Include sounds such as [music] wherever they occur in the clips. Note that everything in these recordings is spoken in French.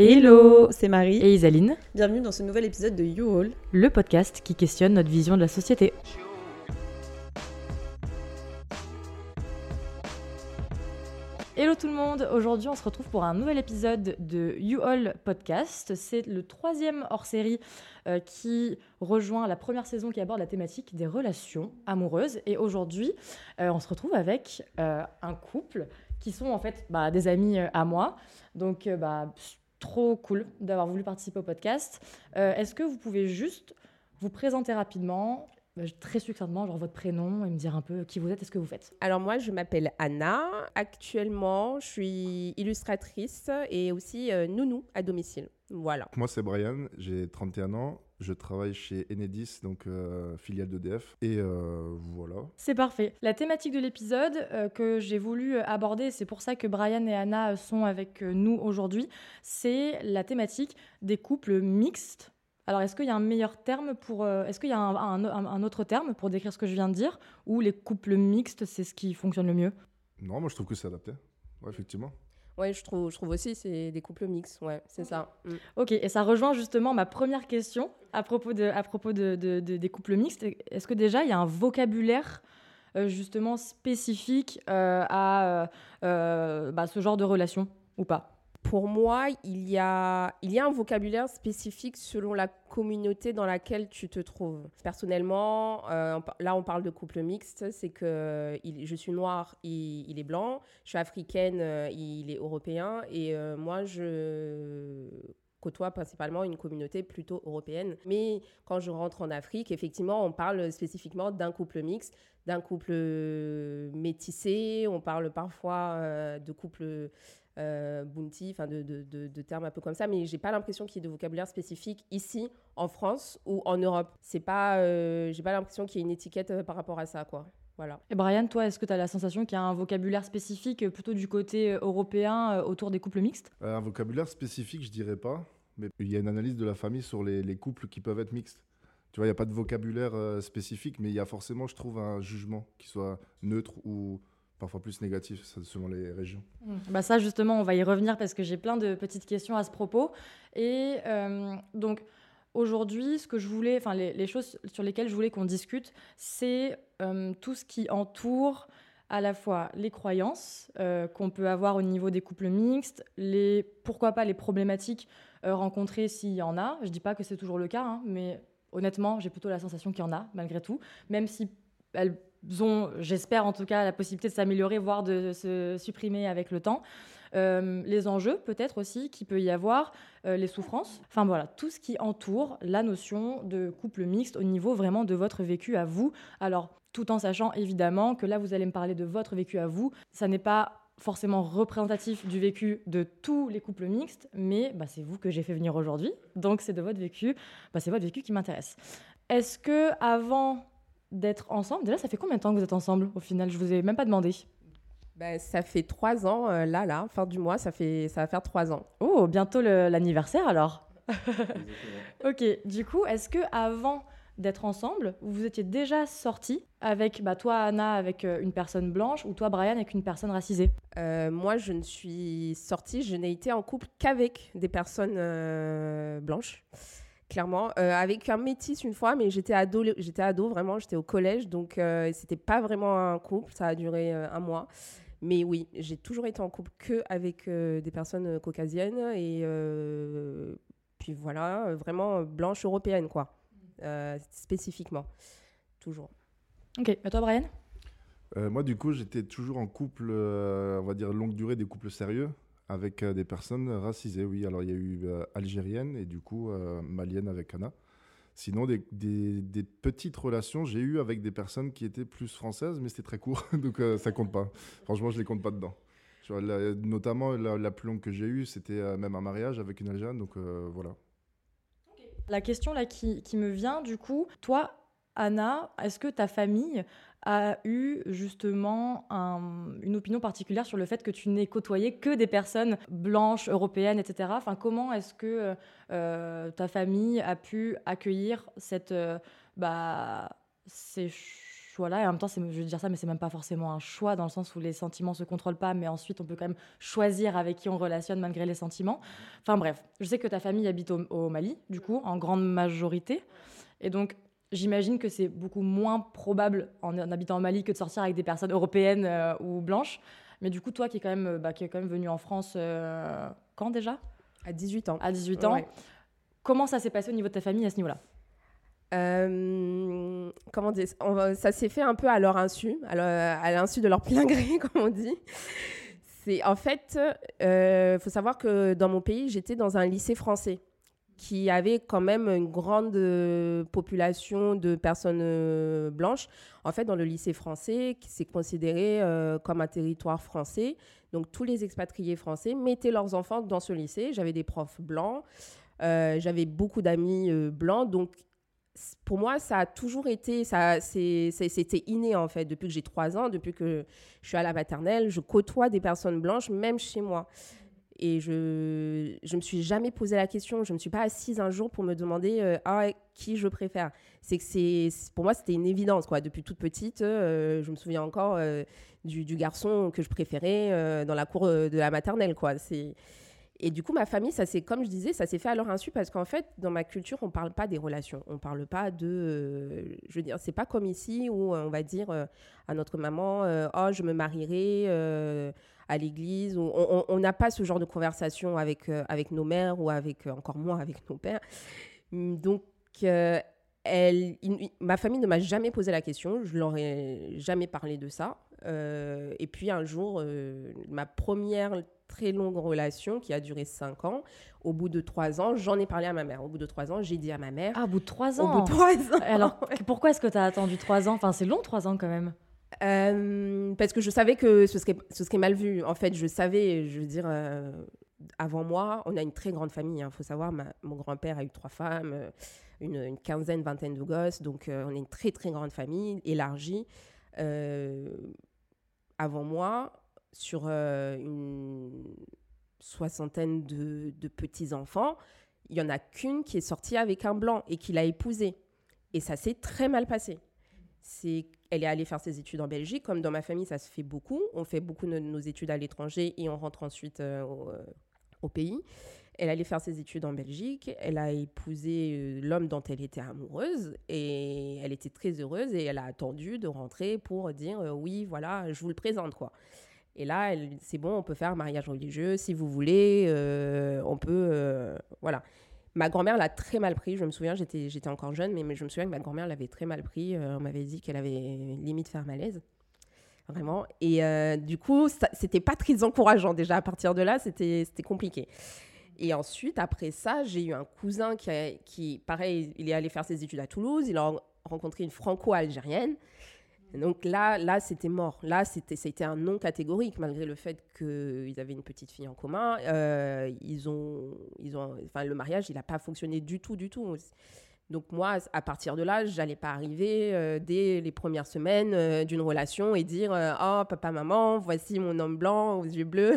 Hello c'est Marie et Isaline. Bienvenue dans ce nouvel épisode de You All, le podcast qui questionne notre vision de la société. Hello tout le monde, aujourd'hui on se retrouve pour un nouvel épisode de You All Podcast. C'est le troisième hors-série euh, qui rejoint la première saison qui aborde la thématique des relations amoureuses. Et aujourd'hui euh, on se retrouve avec euh, un couple qui sont en fait bah, des amis à moi. Donc bah, trop cool d'avoir voulu participer au podcast. Est-ce que vous pouvez juste vous présenter rapidement très succinctement, genre votre prénom et me dire un peu qui vous êtes et ce que vous faites. Alors moi, je m'appelle Anna. Actuellement, je suis illustratrice et aussi euh, nounou à domicile. Voilà. Moi, c'est Brian, j'ai 31 ans. Je travaille chez Enedis, donc euh, filiale d'EDF. Et euh, voilà. C'est parfait. La thématique de l'épisode que j'ai voulu aborder, c'est pour ça que Brian et Anna sont avec nous aujourd'hui, c'est la thématique des couples mixtes alors, est-ce qu'il y a un meilleur terme pour. Euh, est-ce qu'il y a un, autre terme pour décrire ce que je viens de dire Ou les couples mixtes, c'est ce qui fonctionne le mieux? Non, moi je trouve que c'est adapté. Ouais, effectivement. Ouais, je trouve, je trouve aussi c'est des couples mixtes, ouais, c'est ça. Mm. Ok, et ça rejoint justement ma première question à propos, de, à propos de, des couples mixtes. Est-ce que déjà il y a un vocabulaire euh, justement spécifique euh, à bah, ce genre de relation ou pas? Pour moi, il y, a, un vocabulaire spécifique selon la communauté dans laquelle tu te trouves. Personnellement, euh, là, on parle de couple mixte, c'est que je suis noire, il, il, est blanc, je suis africaine, euh, il est européen, et euh, moi, je côtoie principalement une communauté plutôt européenne. Mais quand je rentre en Afrique, effectivement, on parle spécifiquement d'un couple mixte, d'un couple métissé, on parle parfois de couple euh, bounty, enfin de, de, termes un peu comme ça, mais j'ai pas l'impression qu'il y ait de vocabulaire spécifique ici en France ou en Europe. C'est pas, euh, j'ai pas l'impression qu'il y ait une étiquette euh, par rapport à ça, quoi. Voilà. Et Brian, toi, est-ce que tu as la sensation qu'il y a un vocabulaire spécifique plutôt du côté européen autour des couples mixtes? Un vocabulaire spécifique, je dirais pas, mais il y a une analyse de la famille sur les, les couples qui peuvent être mixtes. Tu vois, il n'y a pas de vocabulaire spécifique, mais il y a forcément, je trouve, un jugement qui soit neutre ou parfois plus négatif selon les régions. Mmh. Bah ça justement, on va y revenir parce que j'ai plein de petites questions à ce propos. Et euh, donc aujourd'hui, ce que je voulais, enfin les, choses sur lesquelles je voulais qu'on discute, c'est euh, tout ce qui entoure à la fois les croyances euh, qu'on peut avoir au niveau des couples mixtes, les pourquoi pas les problématiques rencontrées s'il y en a. Je dis pas que c'est toujours le cas, hein, mais honnêtement, j'ai plutôt la sensation qu'il y en a malgré tout, même si elles ont, j'espère en tout cas, la possibilité de s'améliorer, voire de se supprimer avec le temps. Euh, les enjeux peut-être aussi qu'il peut y avoir, euh, les souffrances, enfin voilà, tout ce qui entoure la notion de couple mixte au niveau vraiment de votre vécu à vous. Alors, tout en sachant évidemment que là, vous allez me parler de votre vécu à vous, ça n'est pas forcément représentatif du vécu de tous les couples mixtes, mais bah, c'est vous que j'ai fait venir aujourd'hui, donc c'est de votre vécu, bah, c'est votre vécu qui m'intéresse. Est-ce que avant d'être ensemble. Déjà, ça fait combien de temps que vous êtes ensemble au final? Je vous ai même pas demandé. Ben, ça fait trois ans, euh, là, là, fin du mois, ça, fait, ça va faire trois ans. Oh, bientôt l'anniversaire alors [laughs] Ok, du coup, est-ce que avant d'être ensemble, vous étiez déjà sorti avec, bah, toi Anna avec euh, une personne blanche ou toi Brian avec une personne racisée? Euh, Moi, je ne suis sortie, je n'ai été en couple qu'avec des personnes blanches clairement. Euh, avec un métis une fois, mais j'étais ado, j'étais ado vraiment, j'étais au collège, donc euh, c'était pas vraiment un couple, ça a duré euh, un mois. Mais oui, j'ai toujours été en couple que avec des personnes caucasiennes et puis voilà, vraiment blanche européenne quoi, spécifiquement, toujours. Ok, et toi Brian? Moi du coup, j'étais toujours en couple, on va dire longue durée, des couples sérieux avec euh, des personnes racisées, oui. Alors, il y a eu euh, algérienne et du coup euh, malienne avec Anna. Sinon, des, petites relations, j'ai eu avec des personnes qui étaient plus françaises, mais c'était très court, [laughs] donc ça compte pas. Franchement, je les compte pas dedans. notamment, la, plus longue que j'ai eue, c'était même un mariage avec une Algérienne, donc voilà. La question là qui, me vient, du coup, toi, Anna, est-ce que ta famille a eu justement une opinion particulière sur le fait que tu n'aies côtoyé que des personnes blanches, européennes, etc. Enfin, comment est-ce que euh, ta famille a pu accueillir cette, euh, bah, ces choix-là? Et en même temps, je veux dire ça, mais c'est même pas forcément un choix dans le sens où les sentiments se contrôlent pas, mais ensuite on peut quand même choisir avec qui on relationne malgré les sentiments. Enfin bref, je sais que ta famille habite au, Mali, du coup, en grande majorité. Et donc, j'imagine que c'est beaucoup moins probable en, habitant au Mali que de sortir avec des personnes européennes euh, ou blanches. Mais du coup, toi qui est quand même, bah, qui est quand même venu en France euh, quand déjà? À 18 ans. À 18 ans. Comment ça s'est passé au niveau de ta famille à ce niveau-là? Euh, comment dire Ça s'est fait un peu à leur insu, à l'insu de leur plein [laughs] gré, comme on dit. C'est en fait, il euh, faut savoir que dans mon pays, j'étais dans un lycée français qui avait quand même une grande euh, population de personnes blanches. En fait, dans le lycée français, c'est considéré comme un territoire français. Donc, tous les expatriés français mettaient leurs enfants dans ce lycée. J'avais des profs blancs. Euh, j'avais beaucoup d'amis euh, blancs, donc pour moi, ça a toujours été, c'était inné en fait. Depuis que j'ai trois ans, depuis que je suis à la maternelle, je côtoie des personnes blanches, même chez moi. Et je je me suis jamais posé la question. Je me suis pas assise un jour pour me demander euh, ah, qui je préfère. C'est que c'est pour moi c'était une évidence quoi. Depuis toute petite, je me souviens encore du, du, garçon que je préférais dans la cour de la maternelle quoi. Et du coup, ma famille, ça c'est comme je disais, ça s'est fait à leur insu parce qu'en fait, dans ma culture, on parle pas des relations, on parle pas de, euh, je veux dire, c'est pas comme ici où euh, on va dire euh, à notre maman, oh, je me marierai à l'église. On n'a pas ce genre de conversation avec avec nos mères ou avec encore moins avec nos pères. Donc elle, ma famille ne m'a jamais posé la question, je leur ai jamais parlé de ça. et puis un jour, ma première très longue relation qui a duré cinq ans. Au bout de trois ans, j'en ai parlé à ma mère. Au bout de trois ans, j'ai dit à ma mère. Ah, au bout de trois ans Au bout de ans. Alors, [laughs] pourquoi est-ce que tu as attendu trois ans? Enfin, c'est long, trois ans quand même. Euh, parce que je savais que ce serait, ce mal vu. En fait, je savais, je veux dire, euh, avant moi, on a une très grande famille. Il hein. faut savoir, mon grand-père a eu trois femmes, euh, une, quinzaine, vingtaine de gosses. Donc, on est une très, très grande famille, élargie. avant moi, sur une soixantaine de, petits-enfants, il n'y en a qu'une qui est sortie avec un blanc et qui l'a épousé. Et ça s'est très mal passé. C'est, elle est allée faire ses études en Belgique. Comme dans ma famille, ça se fait beaucoup. On fait beaucoup de nos études à l'étranger et on rentre ensuite euh, euh, au, pays. Elle allait faire ses études en Belgique. Elle a épousé l'homme dont elle était amoureuse et elle était très heureuse et elle a attendu de rentrer pour dire oui, voilà, je vous le présente quoi. Et là, c'est bon, on peut faire mariage religieux si vous voulez. Euh, on peut. Euh, voilà. Ma grand-mère l'a très mal pris. Je me souviens, j'étais, encore jeune, mais, je me souviens que ma grand-mère l'avait très mal pris. Euh, on m'avait dit qu'elle avait limite fait un malaise. Vraiment. Et du coup, c'était pas très encourageant déjà. À partir de là, c'était, c'était compliqué. Et ensuite, après ça, j'ai eu un cousin qui, qui, pareil, il est allé faire ses études à Toulouse. Il a rencontré une franco-algérienne. Donc là, là c'était mort. Là, c'était, un non catégorique, malgré le fait qu'ils avaient une petite fille en commun. Euh, ils ont, ils ont, enfin, le mariage, il n'a pas fonctionné du tout, du tout. Donc moi, à partir de là, j'allais pas arriver euh, dès les premières semaines euh, d'une relation et dire euh, oh papa maman, voici mon homme blanc aux yeux bleus.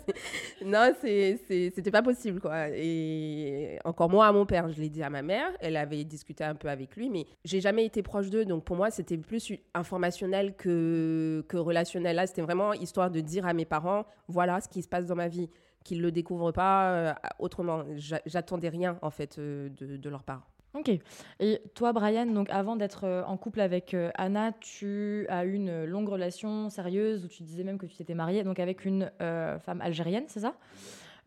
[laughs] non, c'était pas possible quoi. Et encore moins à mon père, je l'ai dit à ma mère. Elle avait discuté un peu avec lui, mais j'ai jamais été proche d'eux, donc pour moi c'était plus informationnel que relationnel. Là, c'était vraiment histoire de dire à mes parents voilà ce qui se passe dans ma vie, qu'ils le découvrent pas autrement. J'attendais rien en fait de leur part. Ok. Et toi, Brian, donc avant d'être euh, en couple avec euh, Anna, tu as eu une longue relation sérieuse où tu disais même que tu t'étais mariée donc avec une euh, femme algérienne, c'est ça?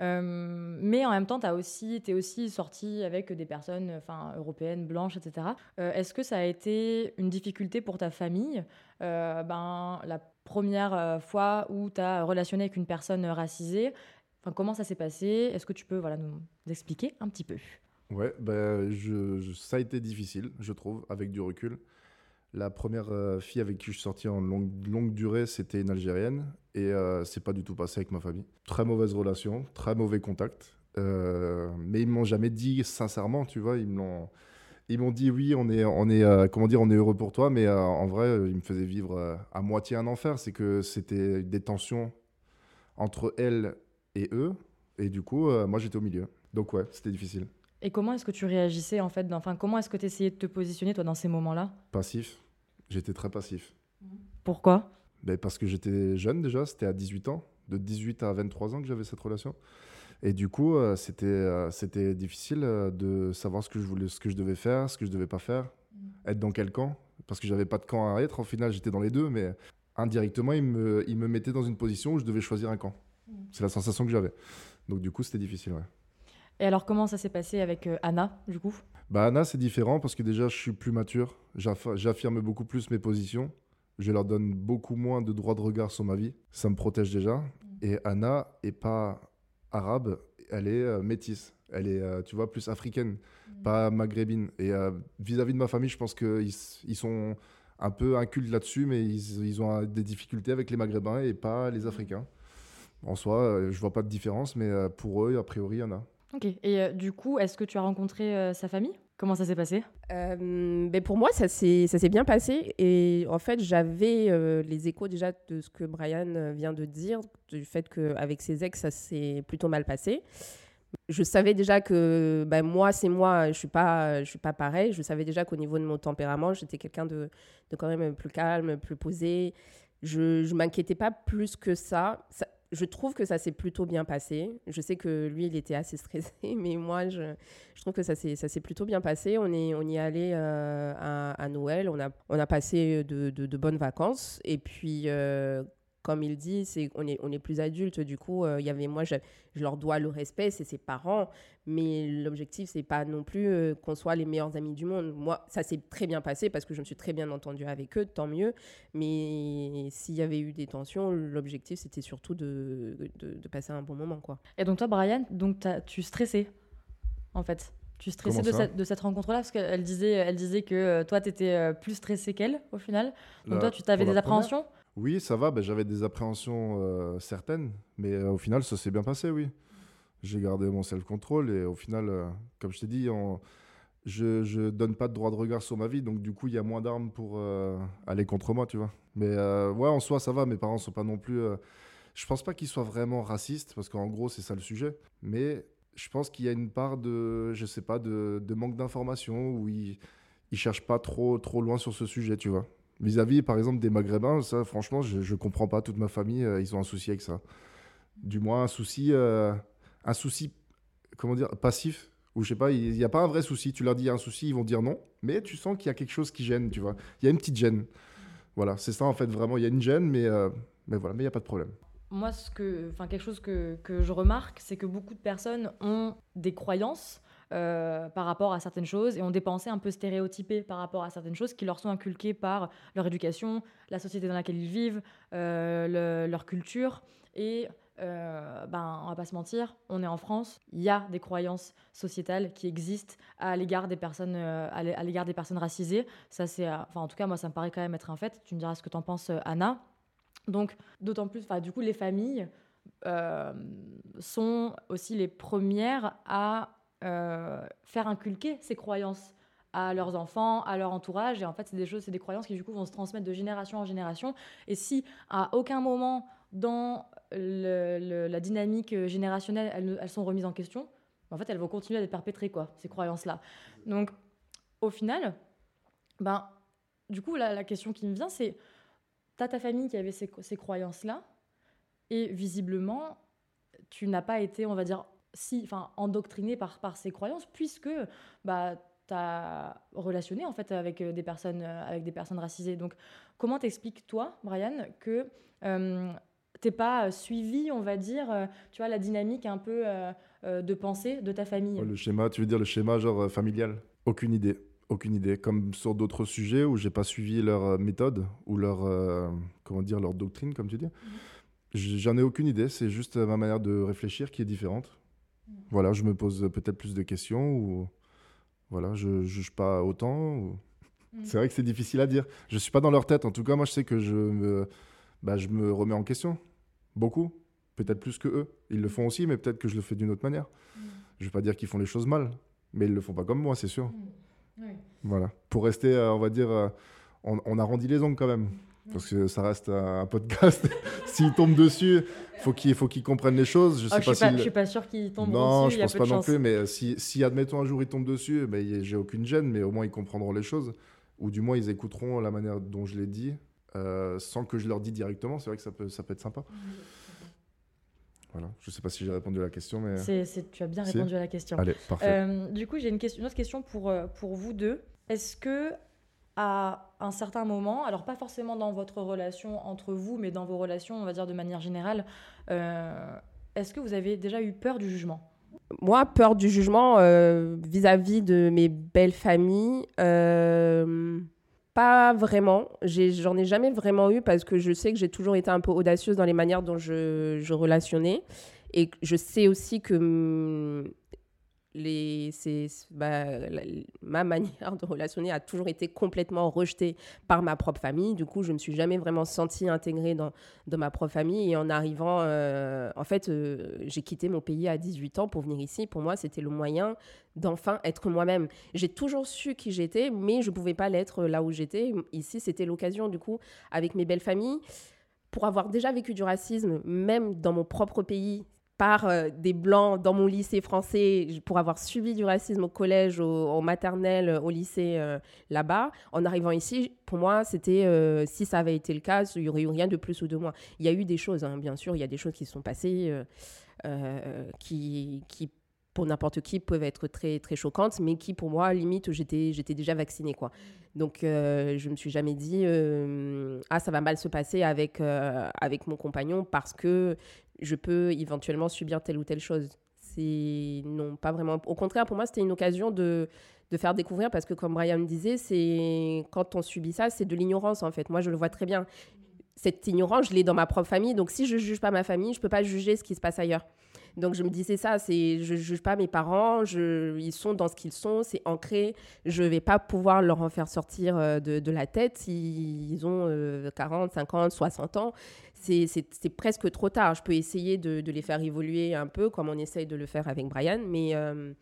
Mais en même temps, tu es aussi, es aussi sortie avec des personnes enfin, européennes, blanches, etc. Est-ce que ça a été une difficulté pour ta famille? Ben, La première fois où tu as relationné avec une personne racisée, enfin, comment ça s'est passé? Est-ce que tu peux voilà, nous expliquer un petit peu? Ouais, bah, ça a été difficile, je trouve, avec du recul. La première euh, fille avec qui je suis sorti en longue, durée, c'était une Algérienne. Et euh, c'est pas du tout passé avec ma famille. Très mauvaise relation, très mauvais contact. Euh, mais ils m'ont jamais dit sincèrement, tu vois. Ils m'ont, dit oui, on est, on est, euh, comment dire, on est heureux pour toi. Mais en vrai, ils me faisaient vivre à moitié un enfer. C'est que c'était des tensions entre elles et eux. Et du coup, moi, j'étais au milieu. Donc ouais, c'était difficile. Et comment est-ce que tu réagissais en fait Enfin, comment est-ce que tu essayais de te positionner toi dans ces moments-là? Passif. J'étais très passif. Pourquoi? Ben, parce que j'étais jeune déjà, c'était à 18 ans, de 18 à 23 ans que j'avais cette relation. Et du coup, euh, c'était euh, c'était difficile euh, de savoir ce que je voulais, ce que je devais faire, ce que je devais pas faire, être dans quel camp, parce que j'avais pas de camp à être. En final, j'étais dans les deux, mais indirectement, il me, il me mettait dans une position où je devais choisir un camp. C'est la sensation que j'avais. Donc du coup, c'était difficile. Ouais. Et alors, comment ça s'est passé avec euh, Anna, du coup? Bah Anna, c'est différent parce que déjà, je suis plus mature. J'aff- J'affirme beaucoup plus mes positions. Je leur donne beaucoup moins de droits de regard sur ma vie. Ça me protège déjà. Et Anna est pas arabe, elle est euh, métisse. Elle est, euh, tu vois, plus africaine, pas maghrébine. Et euh, vis-à-vis de ma famille, je pense qu'ils ils sont un peu incultes là-dessus, mais ils, ils ont des difficultés avec les maghrébins et pas les africains. En soi, je vois pas de différence, mais pour eux, a priori, il y en a. Ok. Et euh, du coup, est-ce que tu as rencontré euh, sa famille? Comment ça s'est passé? Euh, ben pour moi, ça s'est bien passé. Et en fait, j'avais euh, les échos déjà de ce que Brian vient de dire, du fait qu'avec ses ex, ça s'est plutôt mal passé. Je savais déjà que ben, moi, c'est moi, je ne suis, pas- suis pas pareil. Je savais déjà qu'au niveau de mon tempérament, j'étais quelqu'un de, de quand même plus calme, plus posé. Je ne m'inquiétais pas plus que ça. Je trouve que ça s'est plutôt bien passé. Je sais que lui, il était assez [laughs] stressé, mais moi, je, trouve que ça s'est plutôt bien passé. On, est, on y est allé euh, à, Noël. On a, on a passé de bonnes vacances. Et puis, euh, comme il dit, c'est, on, est, on est plus adultes. Du coup, euh, il y avait moi, je, je leur dois le respect, c'est ses parents. Mais l'objectif, c'est pas non plus euh, qu'on soit les meilleurs amis du monde. Moi, ça s'est très bien passé parce que je me suis très bien entendue avec eux, tant mieux. Mais s'il y avait eu des tensions, l'objectif, c'était surtout de, de, de passer un bon moment. quoi. Et donc toi, Brian, donc tu stressais, en fait tu stressais de cette, de cette rencontre-là parce qu'elle disait, elle disait que euh, toi, tu étais plus stressé qu'elle au final. Donc La- toi, tu t'avais pour des première appréhensions Oui, ça va. ben, J'avais des appréhensions euh, certaines, mais euh, au final, ça s'est bien passé, oui. J'ai gardé mon self-control et au final, euh, comme je t'ai dit, je je donne pas de droit de regard sur ma vie, donc du coup, il y a moins d'armes pour aller contre moi, tu vois. Mais ouais, en soi, ça va. Mes parents sont pas non plus. je pense pas qu'ils soient vraiment racistes, parce qu'en gros, c'est ça le sujet. Mais je pense qu'il y a une part de, je sais pas, de, de manque d'information où ils, ils cherchent pas trop, trop loin sur ce sujet, tu vois. Vis-à-vis, par exemple, des Maghrébins, ça, franchement, je, je comprends pas. Toute ma famille, euh, ils ont un souci avec ça. Du moins, un souci, euh, un souci, comment dire, passif. Ou je sais pas, il n'y a pas un vrai souci. Tu leur dis il y a un souci, ils vont dire non. Mais tu sens qu'il y a quelque chose qui gêne, tu vois. Il y a une petite gêne. Voilà, c'est ça en fait, vraiment. Il y a une gêne, mais, euh, mais voilà, mais il n'y a pas de problème. Moi, ce que, quelque chose que, que je remarque, c'est que beaucoup de personnes ont des croyances euh, par rapport à certaines choses et ont des pensées un peu stéréotypées par rapport à certaines choses qui leur sont inculquées par leur éducation, la société dans laquelle ils vivent, euh, le- leur culture. Et euh, ben, on va pas se mentir, on est en France, il y a des croyances sociétales qui existent à l'égard des personnes, euh, à l'é- à l'égard des personnes racisées. Ça, c'est, enfin, en tout cas, moi, ça me paraît quand même être un fait. Tu me diras ce que tu en penses, Anna. Donc, d'autant plus, du coup, les familles sont aussi les premières à faire inculquer ces croyances à leurs enfants, à leur entourage. Et en fait, c'est des choses, c'est des croyances qui, du coup, vont se transmettre de génération en génération. Et si, à aucun moment dans la dynamique générationnelle, elles, sont remises en question, en fait, elles vont continuer à être perpétrées, quoi, ces croyances-là. Donc, au final, ben, du coup, la question qui me vient, c'est t'as ta famille qui avait ces, ces croyances-là, et visiblement, tu n'as pas été, on va dire, si, enfin, endoctriné par, par ces croyances, puisque bah, tu as relationné en fait avec euh, des personnes, euh, avec des personnes racisées. Donc, comment t'expliques toi, Brian, que euh, t'es pas euh, suivi, on va dire, tu vois, la dynamique un peu euh, de pensée de ta famille? Ouais, le schéma, tu veux dire le schéma genre familial? Aucune idée. Aucune idée. Comme sur d'autres sujets où j'ai pas suivi leur méthode ou leur, euh, comment dire, leur doctrine, comme tu dis. J- J'en ai aucune idée. C'est juste ma manière de réfléchir qui est différente. Voilà, je me pose peut-être plus de questions ou voilà, je juge pas autant. ou- Mm. C'est vrai que c'est difficile à dire. Je suis pas dans leur tête. En tout cas, moi, je sais que je me, bah, je me remets en question. Beaucoup. Peut-être plus que eux. Ils le font aussi, mais peut-être que je le fais d'une autre manière. Je vais pas dire qu'ils font les choses mal, mais ils le font pas comme moi, c'est sûr. Voilà. Pour rester, euh, on va dire, euh, on, on arrondit les ongles quand même. Parce que ça reste un podcast. [laughs] S'ils tombent dessus, faut qu'ils faut qu'ils comprennent les choses. Je sais Ah, je, pas suis pas, s'ils- je suis pas sûre qu'ils tombent Non, dessus, je il y a pense pas non chance. plus. Mais si, si, admettons, un jour ils tombent dessus, ben, j'ai aucune gêne, mais au moins ils comprendront les choses. ou du moins ils écouteront la manière dont je l'ai dit, euh, sans que je leur dise directement. C'est vrai que ça peut, ça peut être sympa. Voilà, je ne sais pas si j'ai répondu à la question, mais... Tu as bien Si. répondu à la question. Allez, parfait. Euh, du coup, j'ai une, une autre question pour, euh, pour vous deux. Est-ce que à un certain moment, alors pas forcément dans votre relation entre vous, mais dans vos relations, on va dire de manière générale, euh, est-ce que vous avez déjà eu peur du jugement? Moi, peur du jugement euh, vis-à-vis de mes belles familles, euh, pas vraiment. J'en ai, jamais vraiment eu parce que je sais que j'ai toujours été un peu audacieuse dans les manières dont je, relationnais. Et je sais aussi que hum, bah, ma manière [laughs] de relationner a toujours été complètement rejetée par ma propre famille. Du coup, je ne me suis jamais vraiment sentie intégrée dans, ma propre famille. Et en arrivant, euh, en fait, euh, j'ai quitté mon pays à 18 ans pour venir ici. Pour moi, c'était le moyen d'enfin être moi-même. J'ai toujours su qui j'étais, mais je ne pouvais pas l'être là où j'étais. Ici, c'était l'occasion, du coup, avec mes belles familles, pour avoir déjà vécu du racisme, même dans mon propre pays, par euh, des blancs dans mon lycée français, pour avoir subi du racisme au collège, au, au maternel, au lycée euh, là-bas. En arrivant ici, pour moi, c'était, euh, si ça avait été le cas, il n'y aurait eu rien de plus ou de moins. Il y a eu des choses, hein, bien sûr, il y a des choses qui se sont passées euh, euh, qui, pour n'importe qui, peuvent être très, très choquantes, mais qui, pour moi, limite, j'étais, j'étais déjà vaccinée, quoi. Donc, euh, je me suis jamais dit, euh, ah, ça va mal se passer avec, euh, avec mon compagnon parce que je peux éventuellement subir telle ou telle chose. C'est non, pas vraiment. Au contraire, pour moi, c'était une occasion de, de faire découvrir parce que, comme Brian me disait, c'est quand on subit ça, c'est de l'ignorance en fait. Moi, je le vois très bien. Cette ignorance, je l'ai dans ma propre famille. Donc, si je juge pas ma famille, je peux pas juger ce qui se passe ailleurs. Donc, je me disais ça, c'est je juge pas mes parents, ils sont dans ce qu'ils sont, c'est ancré. Je vais pas pouvoir leur en faire sortir euh, de, la tête s'ils ont euh, 40, 50, 60 ans c'est presque trop tard. Je peux essayer de, les faire évoluer un peu, comme on essaye de le faire avec Brian, mais euh,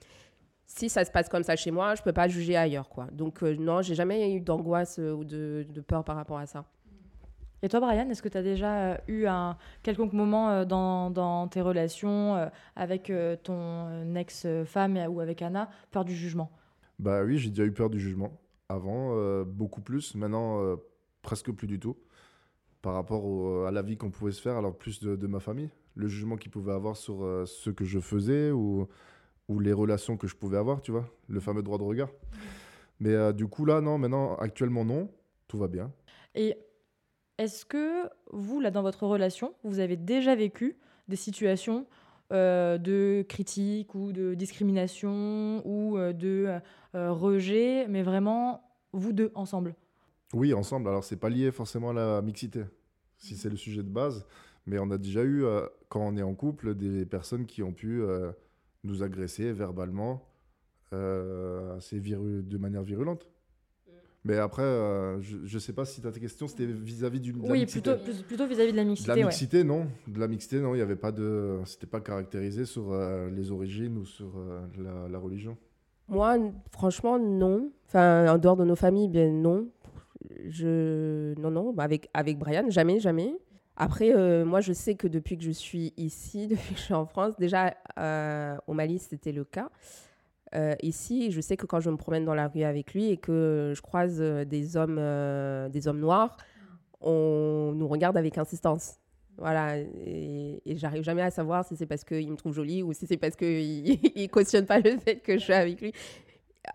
si ça se passe comme ça chez moi, je peux pas juger ailleurs, quoi. Donc euh, non, j'ai jamais eu d'angoisse euh, ou de, peur par rapport à ça. Et toi, Brian, est-ce que tu as déjà euh, eu un quelconque moment euh, dans, dans, tes relations euh, avec ton ex-femme ou avec Anna, peur du jugement? Bah oui, j'ai déjà eu peur du jugement. Avant, euh, beaucoup plus. Maintenant, euh, presque plus du tout par rapport au, à la vie qu'on pouvait se faire, alors plus de, de ma famille, le jugement qu'ils pouvaient avoir sur euh, ce que je faisais ou, ou les relations que je pouvais avoir, tu vois, le fameux droit de regard. Mais du coup, là, non, maintenant, actuellement, non, tout va bien. Et est-ce que vous, là, dans votre relation, vous avez déjà vécu des situations euh, de critique ou de discrimination ou euh, de euh, rejet, mais vraiment, vous deux, ensemble? Oui, ensemble. Alors, c'est pas lié forcément à la mixité, si c'est le sujet de base. Mais on a déjà eu, quand on est en couple, des personnes qui ont pu nous agresser verbalement assez de manière virulente. Mais après, euh, je ne sais pas si ta question, c'était vis-à-vis du. de la Oui, mixité. plutôt, plutôt vis-à-vis de la De mixité. la ouais. mixité, non. De la mixité, non. Il n'y avait pas de. C'était pas caractérisé sur euh, les origines ou sur euh, la, la religion. Moi, franchement, non. Enfin, en dehors de nos familles, bien non. Je... Non, non, bah, avec, avec Brian, jamais, jamais. Après, euh, moi, je sais que depuis que je suis ici, [laughs] depuis que je suis en France, déjà euh, au Mali, c'était le cas. Euh, ici, je sais que quand je me promène dans la rue avec lui et que je croise euh, des hommes, euh, des hommes noirs, on nous regarde avec insistance. Voilà, et, et j'arrive jamais à savoir si c'est parce qu'il me trouve jolie ou si c'est parce qu'il [laughs] ne cautionne pas le fait que je suis avec lui.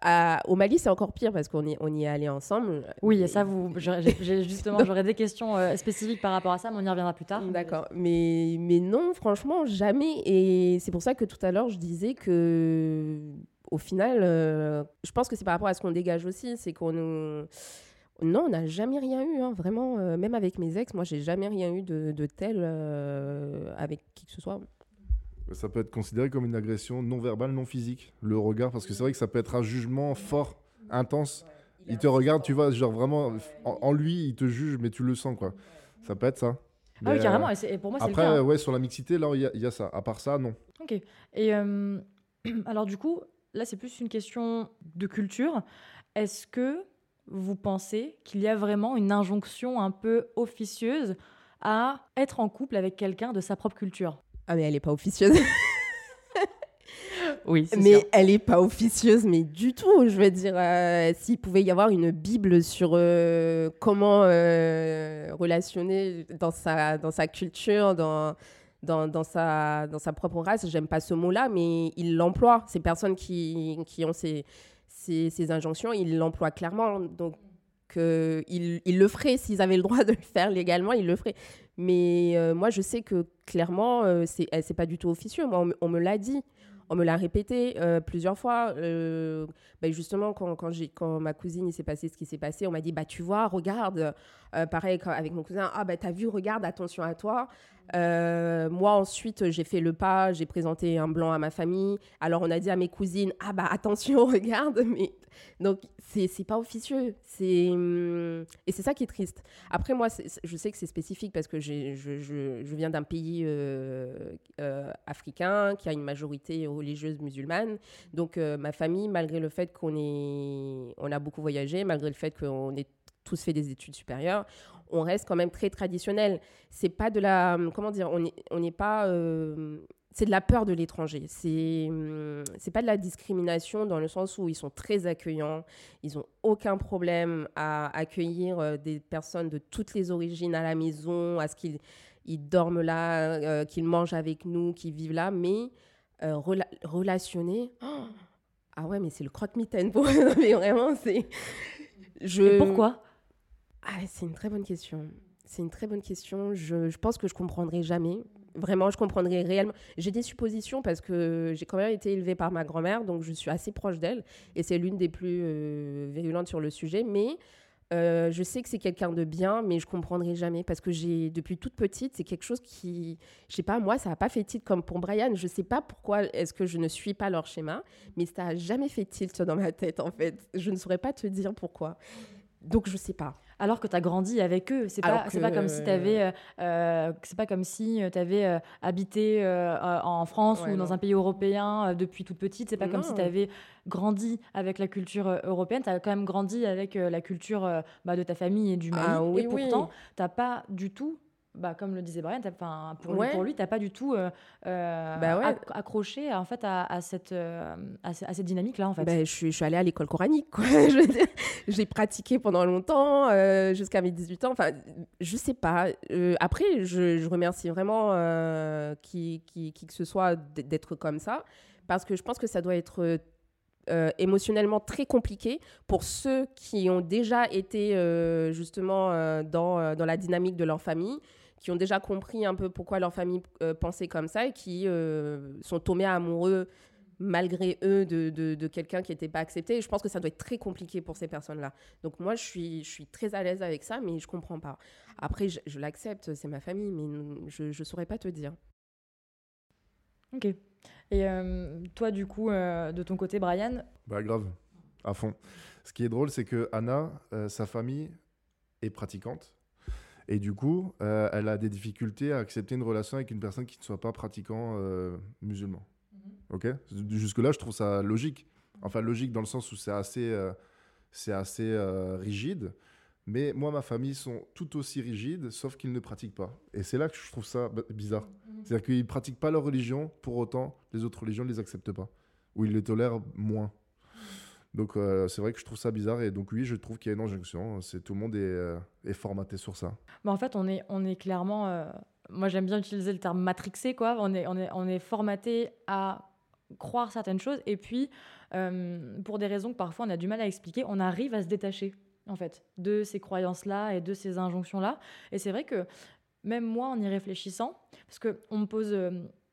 À- au Mali, c'est encore pire parce qu'on y, on y est allé ensemble. Oui, et ça, vous, [laughs] justement, j'aurais des questions euh, spécifiques par rapport à ça, mais on y reviendra plus tard. D'accord. Mais, mais non, franchement, jamais. Et c'est pour ça que tout à l'heure, je disais que, au final, euh, je pense que c'est par rapport à ce qu'on dégage aussi. C'est qu'on. nous- Non, on n'a jamais rien eu, hein, vraiment. euh, même avec mes ex, moi, j'ai jamais rien eu de, de tel euh, avec qui que ce soit. Ça peut être considéré comme une agression non verbale, non physique. Le regard, parce que c'est vrai que ça peut être un jugement fort, intense. Il te regarde, tu vois, genre vraiment, en, en lui, il te juge, mais tu le sens, quoi. Ça peut être ça. Ah oui, carrément, et, pour moi, c'est le Après, cas. hein. ouais, sur la mixité, là, il y, a- il y a ça. À part ça, non. Ok. Et euh, [clears throat] alors du coup, là c'est plus une question de culture. Est-ce que vous pensez qu'il y a vraiment une injonction un peu officieuse à être en couple avec quelqu'un de sa propre culture? Ah, mais elle n'est pas officieuse. [laughs] oui, mais elle n'est pas officieuse, mais du tout. Je veux dire, euh, s'il pouvait y avoir une Bible sur euh, comment euh, relationner dans sa, dans sa culture, dans, dans, dans, sa, dans sa propre race, j'aime pas ce mot-là, mais il l'emploie. Ces personnes qui, qui ont ces, ces, injonctions, il l'emploie clairement. Donc, il, il, le ferait s'ils avaient le droit de le faire légalement, il le ferait. Mais moi, je sais que clairement, c'est c'est pas du tout officieux. Moi, on me l'a dit. On me l'a répété euh, plusieurs fois. Euh, bah, justement, quand, quand, quand, ma cousine, il s'est passé ce qui s'est passé, on m'a dit, bah, tu vois, regarde. Euh, pareil avec mon cousin, ah, bah, t'as vu, regarde, attention à toi. Moi, ensuite, j'ai fait le pas, j'ai présenté un blanc à ma famille. Alors, on a dit à mes cousines, ah, bah, attention, [laughs] regarde. Mais donc, c'est pas officieux. Hum, Et c'est ça qui est triste. Après, moi, je sais que c'est spécifique parce que je, je, je, viens d'un pays euh, euh, africain qui a une majorité religieuse musulmane. Donc, euh, ma famille, malgré le fait qu'on on a beaucoup voyagé, malgré le fait qu'on ait tous fait des études supérieures, on reste quand même très traditionnel. C'est pas de la. Comment dire On n'est pas c'est de la peur de l'étranger. C'est hum, c'est pas de la discrimination dans le sens où ils sont très accueillants. Ils ont aucun problème à accueillir euh, des personnes de toutes les origines à la maison, à ce qu'ils ils dorment là, euh, qu'ils mangent avec nous, qu'ils vivent là. Mais euh, relationner, ah ouais, mais c'est le croque-mitaine pour [laughs] mais vraiment c'est. Je... pourquoi? Ah, c'est une très bonne question. C'est une très bonne question. Je, pense que je comprendrai jamais Vraiment, je comprendrais réellement. J'ai des suppositions parce que j'ai quand même été élevée par ma grand-mère, donc je suis assez proche d'elle et c'est l'une des plus euh, virulentes sur le sujet. Mais euh, je sais que c'est quelqu'un de bien, mais je comprendrai jamais parce que j'ai depuis toute petite, c'est quelque chose qui, je sais pas, moi, ça n'a pas fait tilt comme pour Brian. Je sais pas pourquoi est-ce que je ne suis pas leur schéma, mais ça a jamais fait tilt dans ma tête en fait. Je ne saurais pas te dire pourquoi. Donc je sais pas alors que tu as grandi avec eux. C'est pas, pas comme si tu avais, euh, euh, c'est pas comme si avais euh, habité en France ou dans un pays européen depuis toute petite. C'est pas comme si tu avais grandi avec la culture européenne. Tu as quand même grandi avec la culture bah, de ta famille et du Mali. Ah et pourtant, tu n'as pas du tout bah, comme le disait Brian, pour, lui, pour lui, tu n'as pas du tout euh, euh, bah accroché en fait, à, cette, euh, à, cette dynamique-là. En fait. Bah, je, suis, je suis allée à l'école coranique. [laughs] J'ai pratiqué pendant longtemps, jusqu'à mes 18 ans. Enfin, je sais pas. après, je, je, remercie vraiment qui, qui, qui, que ce soit d'être comme ça, parce que je pense que ça doit être émotionnellement très compliqué pour ceux qui ont déjà été justement dans, dans la dynamique de leur famille qui ont déjà compris un peu pourquoi leur famille euh, pensait comme ça et qui euh, sont tombés amoureux malgré eux de, de, quelqu'un qui n'était pas accepté. Et je pense que ça doit être très compliqué pour ces personnes-là. Donc moi, je suis, je suis très à l'aise avec ça, mais je comprends pas. Après, je, l'accepte, c'est ma famille, mais je ne saurais pas te dire. Ok. Et euh, toi, du coup, de ton côté, Brian? Bah grave, à fond. Ce qui est drôle, c'est que Anna, sa famille est pratiquante. Et du coup, euh, elle a des difficultés à accepter une relation avec une personne qui ne soit pas pratiquant euh, musulman. Mhm. Ok? Jusque-là, je trouve ça logique. Enfin, logique dans le sens où c'est assez, euh, c'est assez rigide. Mais moi, ma famille sont tout aussi rigides, sauf qu'ils ne pratiquent pas. Et c'est là que je trouve ça bizarre. Mhm. C'est-à-dire qu'ils ne pratiquent pas leur religion, pour autant, les autres religions ne les acceptent pas. Ou ils les tolèrent moins. Donc euh, c'est vrai que je trouve ça bizarre et donc oui, je trouve qu'il y a une injonction. C'est tout le monde est, euh, formaté sur ça. Bah, en fait, on est on est clairement. Euh, moi, j'aime bien utiliser le terme matrixé quoi. On est on est on est formaté à croire certaines choses et puis pour des raisons que parfois on a du mal à expliquer, on arrive à se détacher en fait de ces croyances là et de ces injonctions là. Et c'est vrai que même moi, en y réfléchissant, parce que on me pose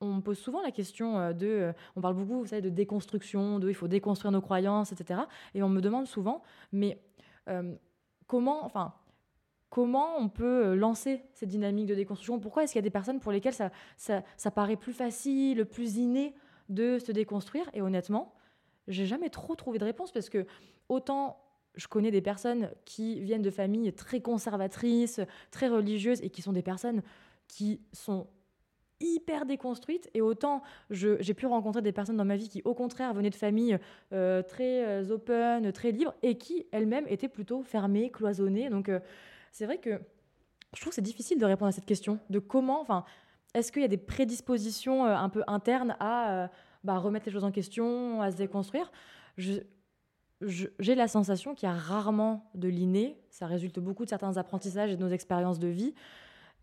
on me pose souvent la question euh, de, euh, on parle beaucoup, vous savez, de déconstruction, de il faut déconstruire nos croyances, etc. Et on me demande souvent, mais euh, comment, enfin, comment on peut lancer cette dynamique de déconstruction? Pourquoi est-ce qu'il y a des personnes pour lesquelles ça, ça, paraît plus facile, plus inné de se déconstruire? Et honnêtement, j'ai jamais trop trouvé de réponse parce que autant je connais des personnes qui viennent de familles très conservatrices, très religieuses et qui sont des personnes qui sont hyper déconstruite et autant j'ai pu rencontrer des personnes dans ma vie qui au contraire venaient de familles euh, très euh, open, très libres et qui elles-mêmes étaient plutôt fermées, cloisonnées. Donc euh, c'est vrai que je trouve que c'est difficile de répondre à cette question de comment, enfin, est-ce qu'il y a des prédispositions un peu internes à bah, remettre les choses en question, à se déconstruire? j'ai la sensation qu'il y a rarement de l'inné. Ça résulte beaucoup de certains apprentissages et de nos expériences de vie.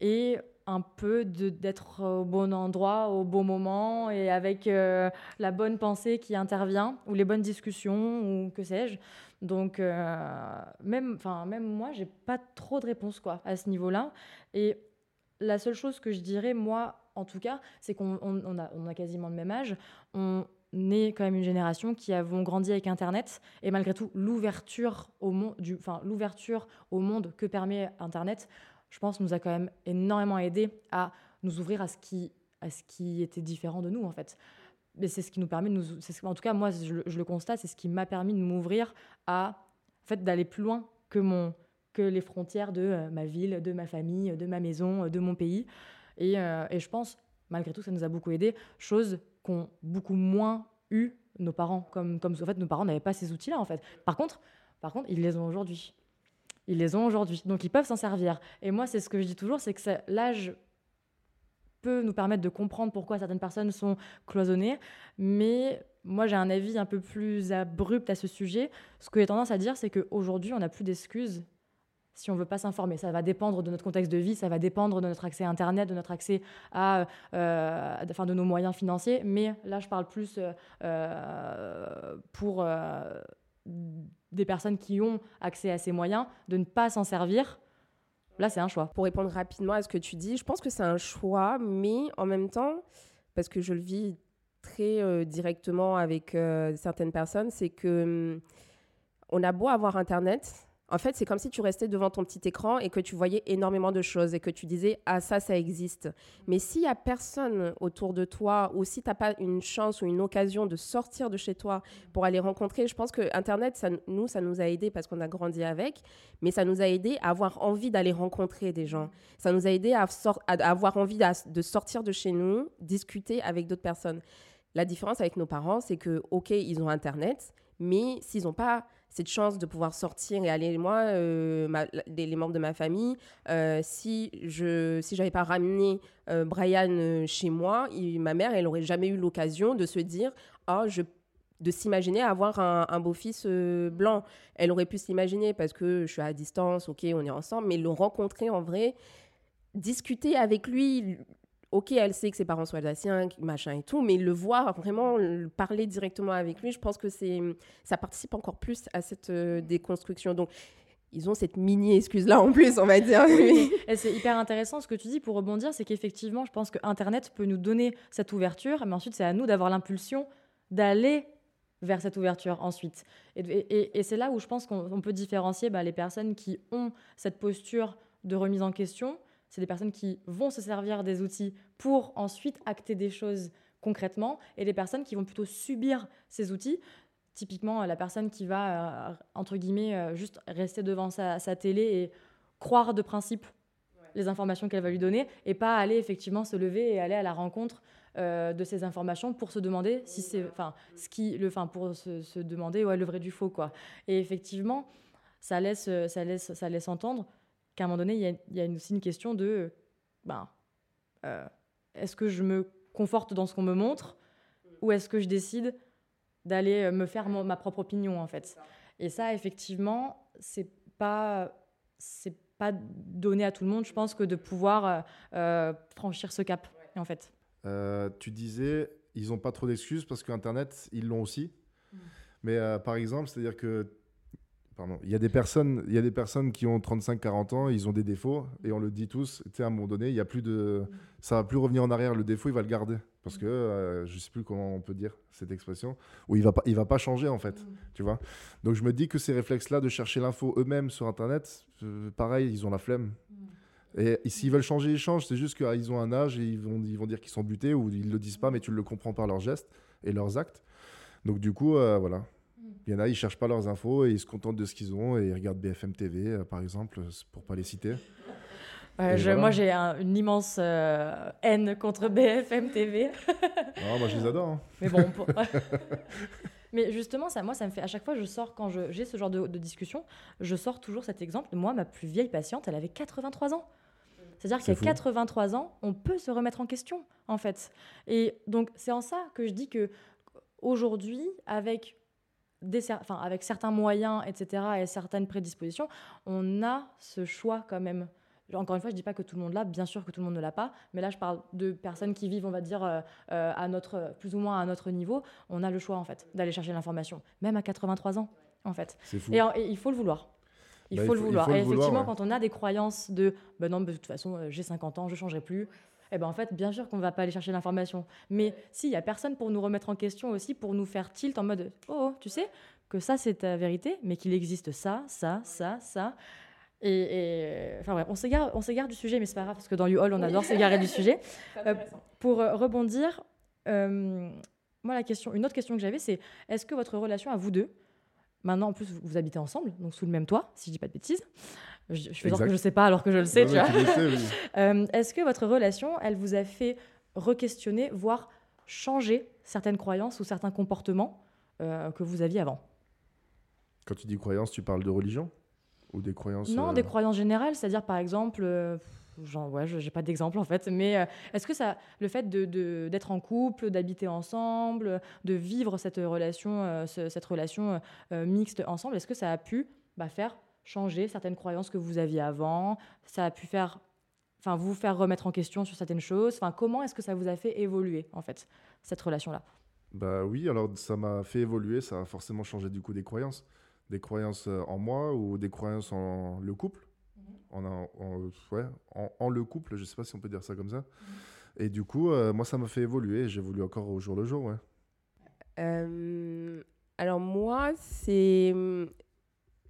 Et un peu d'être au bon endroit, au bon moment et avec euh, la bonne pensée qui intervient ou les bonnes discussions ou que sais-je. Donc, euh, même, enfin, même moi, j'ai pas trop de réponses quoi, à ce niveau-là. Et la seule chose que je dirais, moi, en tout cas, c'est qu'on on, a, on a quasiment le même âge. On est quand même une génération qui avons grandi avec Internet. Et malgré tout, l'ouverture au, monde, l'ouverture au monde que permet Internet, je pense, nous a quand même énormément aidé à nous ouvrir à ce qui, à ce qui était différent de nous, en fait mais c'est ce qui nous permet. En tout cas, moi, je, le constate, c'est ce qui m'a permis de m'ouvrir à en fait, d'aller plus loin que, mon, que les frontières de euh, ma ville, de ma famille, de ma maison, euh, de mon pays. Et, euh, et, je pense, malgré tout, ça nous a beaucoup aidé, chose qu'ont beaucoup moins eu nos parents. Comme, comme en fait, nos parents n'avaient pas ces outils-là, en fait. Par contre, par contre, ils les ont aujourd'hui. Ils les ont aujourd'hui. Donc, ils peuvent s'en servir. Et moi, c'est ce que je dis toujours, c'est que l'âge peut nous permettre de comprendre pourquoi certaines personnes sont cloisonnées. Mais moi, j'ai un avis un peu plus abrupt à ce sujet. Ce que j'ai tendance à dire, c'est qu'aujourd'hui, on n'a plus d'excuses si on veut pas s'informer. Ça va dépendre de notre contexte de vie, ça va dépendre de notre accès à Internet, de notre accès à, euh, enfin, de nos moyens financiers. Mais là, je parle plus euh, pour euh, des personnes qui ont accès à ces moyens, de ne pas s'en servir Là, c'est un choix. Pour répondre rapidement à ce que tu dis, je pense que c'est un choix, mais en même temps, parce que je le vis très euh, directement avec euh, certaines personnes, c'est que hum, on a beau avoir Internet, en fait, c'est comme si tu restais devant ton petit écran et que tu voyais énormément de choses et que tu disais Ah, ça, ça existe. Mais s'il n'y a personne autour de toi ou si tu n'as pas une chance ou une occasion de sortir de chez toi pour aller rencontrer, je pense que Internet, ça, nous, ça nous a aidé parce qu'on a grandi avec, mais ça nous a aidé à avoir envie d'aller rencontrer des gens. Ça nous a aidé à, avoir envie de sortir de chez nous, discuter avec d'autres personnes. La différence avec nos parents, c'est que, OK, ils ont Internet, mais s'ils n'ont pas cette chance de pouvoir sortir et aller, moi, euh, les, membres de ma famille, euh, si je si j'avais pas ramené euh, Brian chez moi, ma mère, elle aurait jamais eu l'occasion de se dire, je de s'imaginer avoir un, un beau-fils blanc. Elle aurait pu s'imaginer parce que je suis à distance, ok, on est ensemble, mais le rencontrer en vrai, discuter avec lui, ok, elle sait que ses parents sont alsaciens, machin et tout, mais le voir vraiment, parler directement avec lui, je pense que c'est, ça participe encore plus à cette euh, déconstruction. Donc, ils ont cette mini excuse-là en plus, on va dire. [laughs] et c'est hyper intéressant ce que tu dis pour rebondir, c'est qu'effectivement, je pense que Internet peut nous donner cette ouverture, mais ensuite, c'est à nous d'avoir l'impulsion d'aller vers cette ouverture ensuite. Et, c'est là où je pense qu'on peut différencier bah, les personnes qui ont cette posture de remise en question c'est des personnes qui vont se servir des outils pour ensuite acter des choses concrètement et des personnes qui vont plutôt subir ces outils. Typiquement, la personne qui va, euh, entre guillemets, euh, juste rester devant sa, télé et croire de principe les informations qu'elle va lui donner et pas aller effectivement se lever et aller à la rencontre euh, de ces informations pour se demander si c'est enfin ce qui le enfin pour se, demander ouais le vrai du faux quoi. Et effectivement ça laisse ça laisse ça laisse entendre qu'à un moment donné, il y a, aussi une question de ben, euh, est-ce que je me conforte dans ce qu'on me montre ou est-ce que je décide d'aller euh, me faire ma propre opinion en fait Et ça, effectivement, c'est pas c'est pas donné à tout le monde, je pense, que de pouvoir euh, franchir ce cap en fait. tu disais, ils n'ont pas trop d'excuses parce qu'Internet, ils l'ont aussi. Mm. Mais par exemple, c'est-à-dire que il y a des personnes, il y a des personnes qui ont 35-40 ans, ils ont des défauts et on le dit tous. Tu sais, à un moment donné, il y a plus de, ça va plus revenir en arrière. Le défaut, il va le garder parce que je euh, je sais plus comment on peut dire cette expression. Ou il va pas, il va pas changer en fait. Tu vois. Donc je me dis que ces réflexes-là de chercher l'info eux-mêmes sur Internet, euh, pareil, ils ont la flemme. Et s'ils veulent changer, ils changent. C'est juste qu'ils ont un âge et ils vont, ils vont dire qu'ils sont butés ou ils le disent pas, mais tu le comprends par leurs gestes et leurs actes. Donc du coup, euh, voilà. Il y en a, ils cherchent pas leurs infos et ils se contentent de ce qu'ils ont et ils regardent BFM TV, euh, par exemple, pour pas les citer. Moi, j'ai une immense euh, haine contre [laughs] BFM TV. [laughs] non, moi, je les adore. Hein. Mais bon, [laughs] Mais justement, ça, moi, ça me fait à chaque fois, je sors quand j'ai ce genre de, discussion, je sors toujours cet exemple. Moi, ma plus vieille patiente, elle avait 83 ans. C'est-à-dire C'est qu'à fou. 83 ans, on peut se remettre en question, en fait. Et donc, c'est en ça que je dis que aujourd'hui, avec, des, cer- enfin, avec certains moyens, etc., et certaines prédispositions, on a ce choix quand même. Encore une fois, je dis pas que tout le monde l'a, bien sûr que tout le monde ne l'a pas, mais là, je parle de personnes qui vivent, on va dire, euh, euh, à notre, plus ou moins à notre niveau. On a le choix, en fait, d'aller chercher l'information, même à 83 ans, en fait. Fou. Et, il faut le vouloir. Il Bah, faut il le faut- il vouloir. faut le et vouloir, effectivement, ouais. quand on a des croyances de bah non, de toute façon, euh, j'ai 50 ans, je ne changerai plus, eh ben en fait, bien sûr qu'on ne va pas aller chercher l'information. Mais s'il n'y a personne pour nous remettre en question aussi, pour nous faire tilt en mode oh, oh, tu sais que ça c'est ta vérité, mais qu'il existe ça, ça, ça, ça. Et, et- enfin bref, on s'égare, on s'égare du sujet, mais c'est pas grave parce que dans YouAll, on adore s'égarer du sujet. [laughs] Euh, pour euh, rebondir, euh, moi la question, une autre question que j'avais, c'est est-ce que votre relation à vous deux, maintenant en plus vous, vous habitez ensemble, donc sous le même toit, si je dis pas de bêtises, je, je fais genre que je sais pas alors que je le sais, tu vois. sais, oui. [laughs] Euh, est-ce que votre relation, elle vous a fait re-questionner, voire changer certaines croyances ou certains comportements euh, que vous aviez avant? Quand tu dis croyance, tu parles de religion Ou des croyances Non, euh, des croyances générales, c'est-à-dire par exemple, genre, ouais, j'ai pas d'exemple en fait, mais euh, est-ce que ça, le fait de- d'être en couple, d'habiter ensemble, de vivre cette relation, euh, ce- cette relation euh, mixte ensemble, est-ce que ça a pu bah, faire changer certaines croyances que vous aviez avant Ça a pu faire, enfin, vous faire remettre en question sur certaines choses. Enfin, comment est-ce que ça vous a fait évoluer en fait cette relation-là? Bah oui, alors ça m'a fait évoluer, ça a forcément changé du coup des croyances. Des croyances euh, en moi ou des croyances en le couple? en, en- en- ouais, en, en le couple, je sais pas si on peut dire ça comme ça. Et du coup, euh, moi, ça m'a fait évoluer et j'évolue encore au jour le jour, ouais. Euh, alors moi, c'est,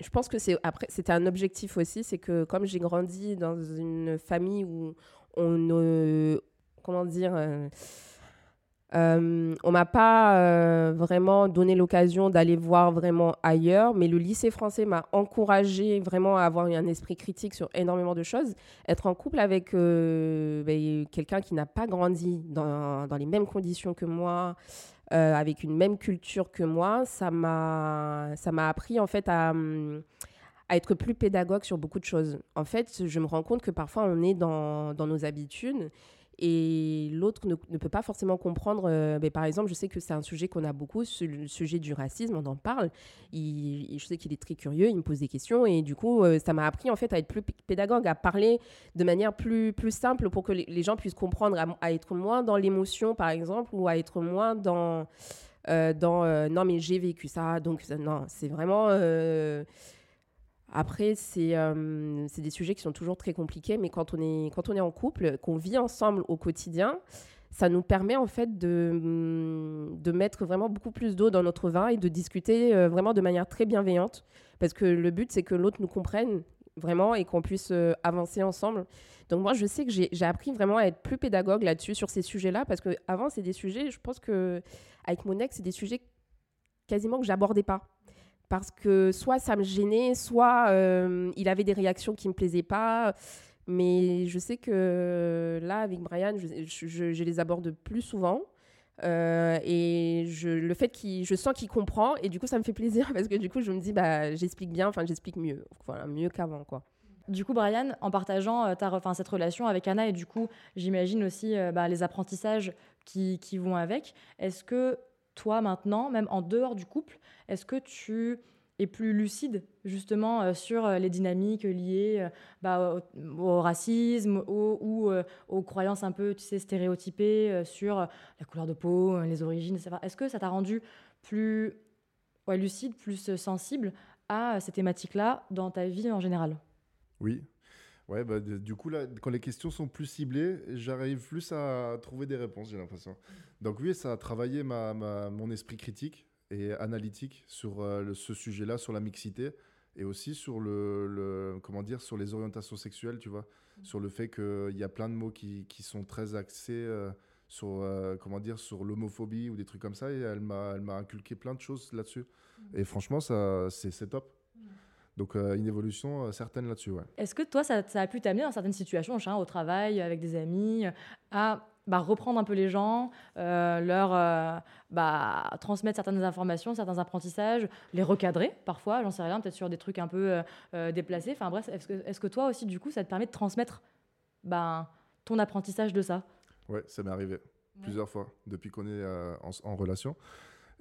je pense que c'est après, c'était un objectif aussi, c'est que comme j'ai grandi dans une famille où on ne, comment dire, euh, euh, on m'a pas euh, vraiment donné l'occasion d'aller voir vraiment ailleurs, mais le lycée français m'a encouragé vraiment à avoir un esprit critique sur énormément de choses. Être en couple avec euh, ben, quelqu'un qui n'a pas grandi dans, dans les mêmes conditions que moi, euh, avec une même culture que moi, ça m'a appris en fait à, à être plus pédagogue sur beaucoup de choses. En fait, je me rends compte que parfois on est dans nos habitudes et l'autre ne, peut pas forcément comprendre. euh, mais par exemple, je sais que c'est un sujet qu'on a beaucoup, le sujet du racisme, on en parle. Je sais qu'il est très curieux, il me pose des questions et du coup, euh, ça m'a appris en fait à être plus pédagogue, à parler de manière plus, simple pour que les, gens puissent comprendre, à, être moins dans l'émotion par exemple, ou à être moins dans, euh, non mais j'ai vécu ça, donc non, c'est vraiment... après, c'est euh, c'est des sujets qui sont toujours très compliqués, mais quand on est, quand on est en couple, qu'on vit ensemble au quotidien, ça nous permet en fait de, hum, de mettre vraiment beaucoup plus d'eau dans notre vin et de discuter euh, vraiment de manière très bienveillante. Parce que le but, c'est que l'autre nous comprenne vraiment et qu'on puisse euh, avancer ensemble. Donc moi, je sais que j'ai appris vraiment à être plus pédagogue là-dessus, sur ces sujets-là, parce qu'avant, c'est des sujets, je pense que avec mon ex, c'est des sujets quasiment que j'abordais pas. Parce que soit ça me gênait, soit euh, il avait des réactions qui me plaisaient pas. Mais je sais que là, avec Brian, je, les aborde plus souvent. Euh, et je, le fait qu'il, je sens qu'il comprend, et du coup, ça me fait plaisir [laughs] parce que du coup, je me dis, bah, j'explique bien, enfin, j'explique mieux, voilà, mieux qu'avant, quoi. Du coup, Brian, en partageant euh, ta, enfin, cette relation avec Anna et du coup, j'imagine aussi euh, bah, les apprentissages qui vont avec, est-ce que toi, maintenant, même en dehors du couple, est-ce que tu es plus lucide justement euh, sur euh, les dynamiques liées euh, bah, au, racisme ou aux croyances un peu, tu sais, stéréotypées sur la couleur de peau, les origines, etc. Est-ce que ça t'a rendu plus lucide, plus sensible à ces thématiques-là dans ta vie en général? Oui. Ouais, bah, de- du coup, là, quand les questions sont plus ciblées, j'arrive plus à trouver des réponses, j'ai l'impression. Donc oui, ça a travaillé ma, ma- mon esprit critique et analytique sur euh, le- ce sujet-là, sur la mixité, et aussi sur le, le- comment dire, sur les orientations sexuelles, tu vois, sur le fait qu'il y a plein de mots qui, qui sont très axés euh, sur, euh, comment dire, sur l'homophobie ou des trucs comme ça, et elle m'a, elle m'a inculqué plein de choses là-dessus. Et franchement, ça, c'est top. Donc euh, une évolution euh, certaine là-dessus, ouais. Est-ce que toi, ça, ça a pu t'amener dans certaines situations, je sais pas, au travail, avec des amis, à bah, reprendre un peu les gens, euh, leur euh, bah, transmettre certaines informations, certains apprentissages, les recadrer parfois, j'en sais rien, peut-être sur des trucs un peu déplacés. Enfin bref, est-ce que, est-ce que toi aussi, du coup, ça te permet de transmettre ben, ton apprentissage de ça? Ouais, ça m'est arrivé plusieurs fois depuis qu'on est euh, en, en, relation.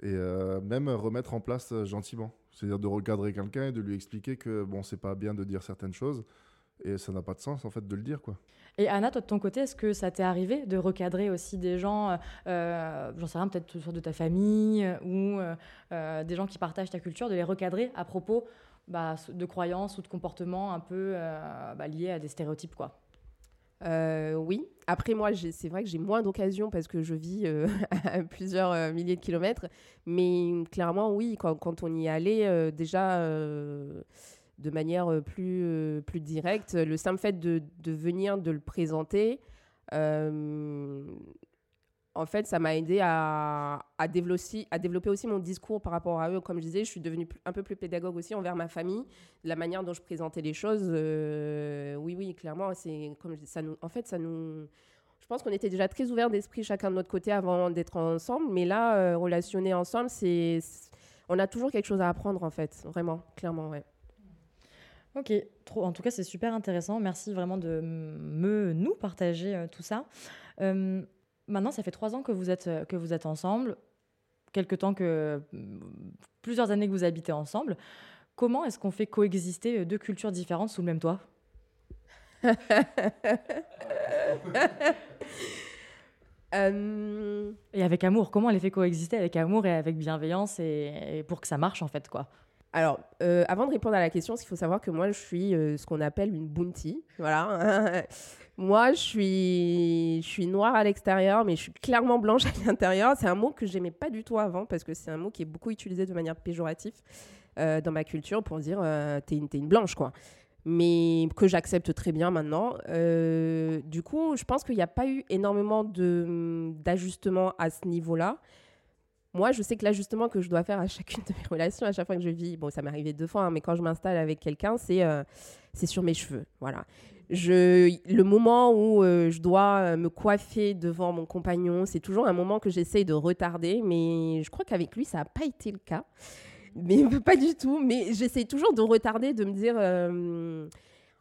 Et euh, même remettre en place gentiment. C'est-à-dire de recadrer quelqu'un et de lui expliquer que bon, c'est pas bien de dire certaines choses et ça n'a pas de sens en fait de le dire quoi. Et Anna, toi de ton côté, est-ce que ça t'est arrivé de recadrer aussi des gens, euh, j'en sais rien, peut-être de ta famille ou euh, des gens qui partagent ta culture, de les recadrer à propos bah, de croyances ou de comportements un peu euh, bah, liés à des stéréotypes quoi? Euh, oui. Après, moi, c'est vrai que j'ai moins d'occasions parce que je vis euh, [laughs] à plusieurs euh, milliers de kilomètres. Mais clairement, oui, quand, on y allait, déjà de manière plus, plus directe, le simple fait de, de venir, de le présenter, en fait, ça m'a aidé à, développer, aussi mon discours par rapport à eux. Comme je disais, je suis devenue un peu plus pédagogue aussi envers ma famille, la manière dont je présentais les choses. Euh, oui, oui, clairement, c'est comme je ça nous, en fait, ça nous. Je pense qu'on était déjà très ouverts d'esprit chacun de notre côté avant d'être ensemble, mais là, euh, relationner ensemble, c'est, on a toujours quelque chose à apprendre en fait, vraiment, clairement, ouais. Ok, en tout cas c'est super intéressant. Merci vraiment de me nous partager euh, tout ça. Euh, Maintenant, ça fait trois ans que vous êtes, euh, que vous êtes ensemble, quelque temps que. Mm, plusieurs années que vous habitez ensemble. Comment est-ce qu'on fait coexister euh, deux cultures différentes sous le même toit? [laughs] Euh, Et avec amour, comment on les fait coexister avec amour et avec bienveillance et, pour que ça marche en fait quoi? Alors, avant de répondre à la question, il faut savoir que moi, je suis ce qu'on appelle une bounty. Voilà. [laughs] Moi, je suis, je suis noire à l'extérieur, mais je suis clairement blanche à l'intérieur. C'est un mot que j'aimais pas du tout avant parce que c'est un mot qui est beaucoup utilisé de manière péjorative euh, dans ma culture pour dire euh, t'es une, une blanche, quoi. Mais que j'accepte très bien maintenant. Euh, du coup, je pense qu'il n'y a pas eu énormément d'ajustements à ce niveau-là. Moi, je sais que l'ajustement que je dois faire à chacune de mes relations, à chaque fois que je vis, bon, ça m'est arrivé deux fois, hein, mais quand je m'installe avec quelqu'un, c'est c'est sur mes cheveux. Voilà le moment où euh, je dois euh, me coiffer devant mon compagnon, c'est toujours un moment que j'essaye de retarder, mais je crois qu'avec lui, ça n'a pas été le cas. Mais [laughs] pas du tout. Mais j'essaie toujours de retarder, de me dire. Euh,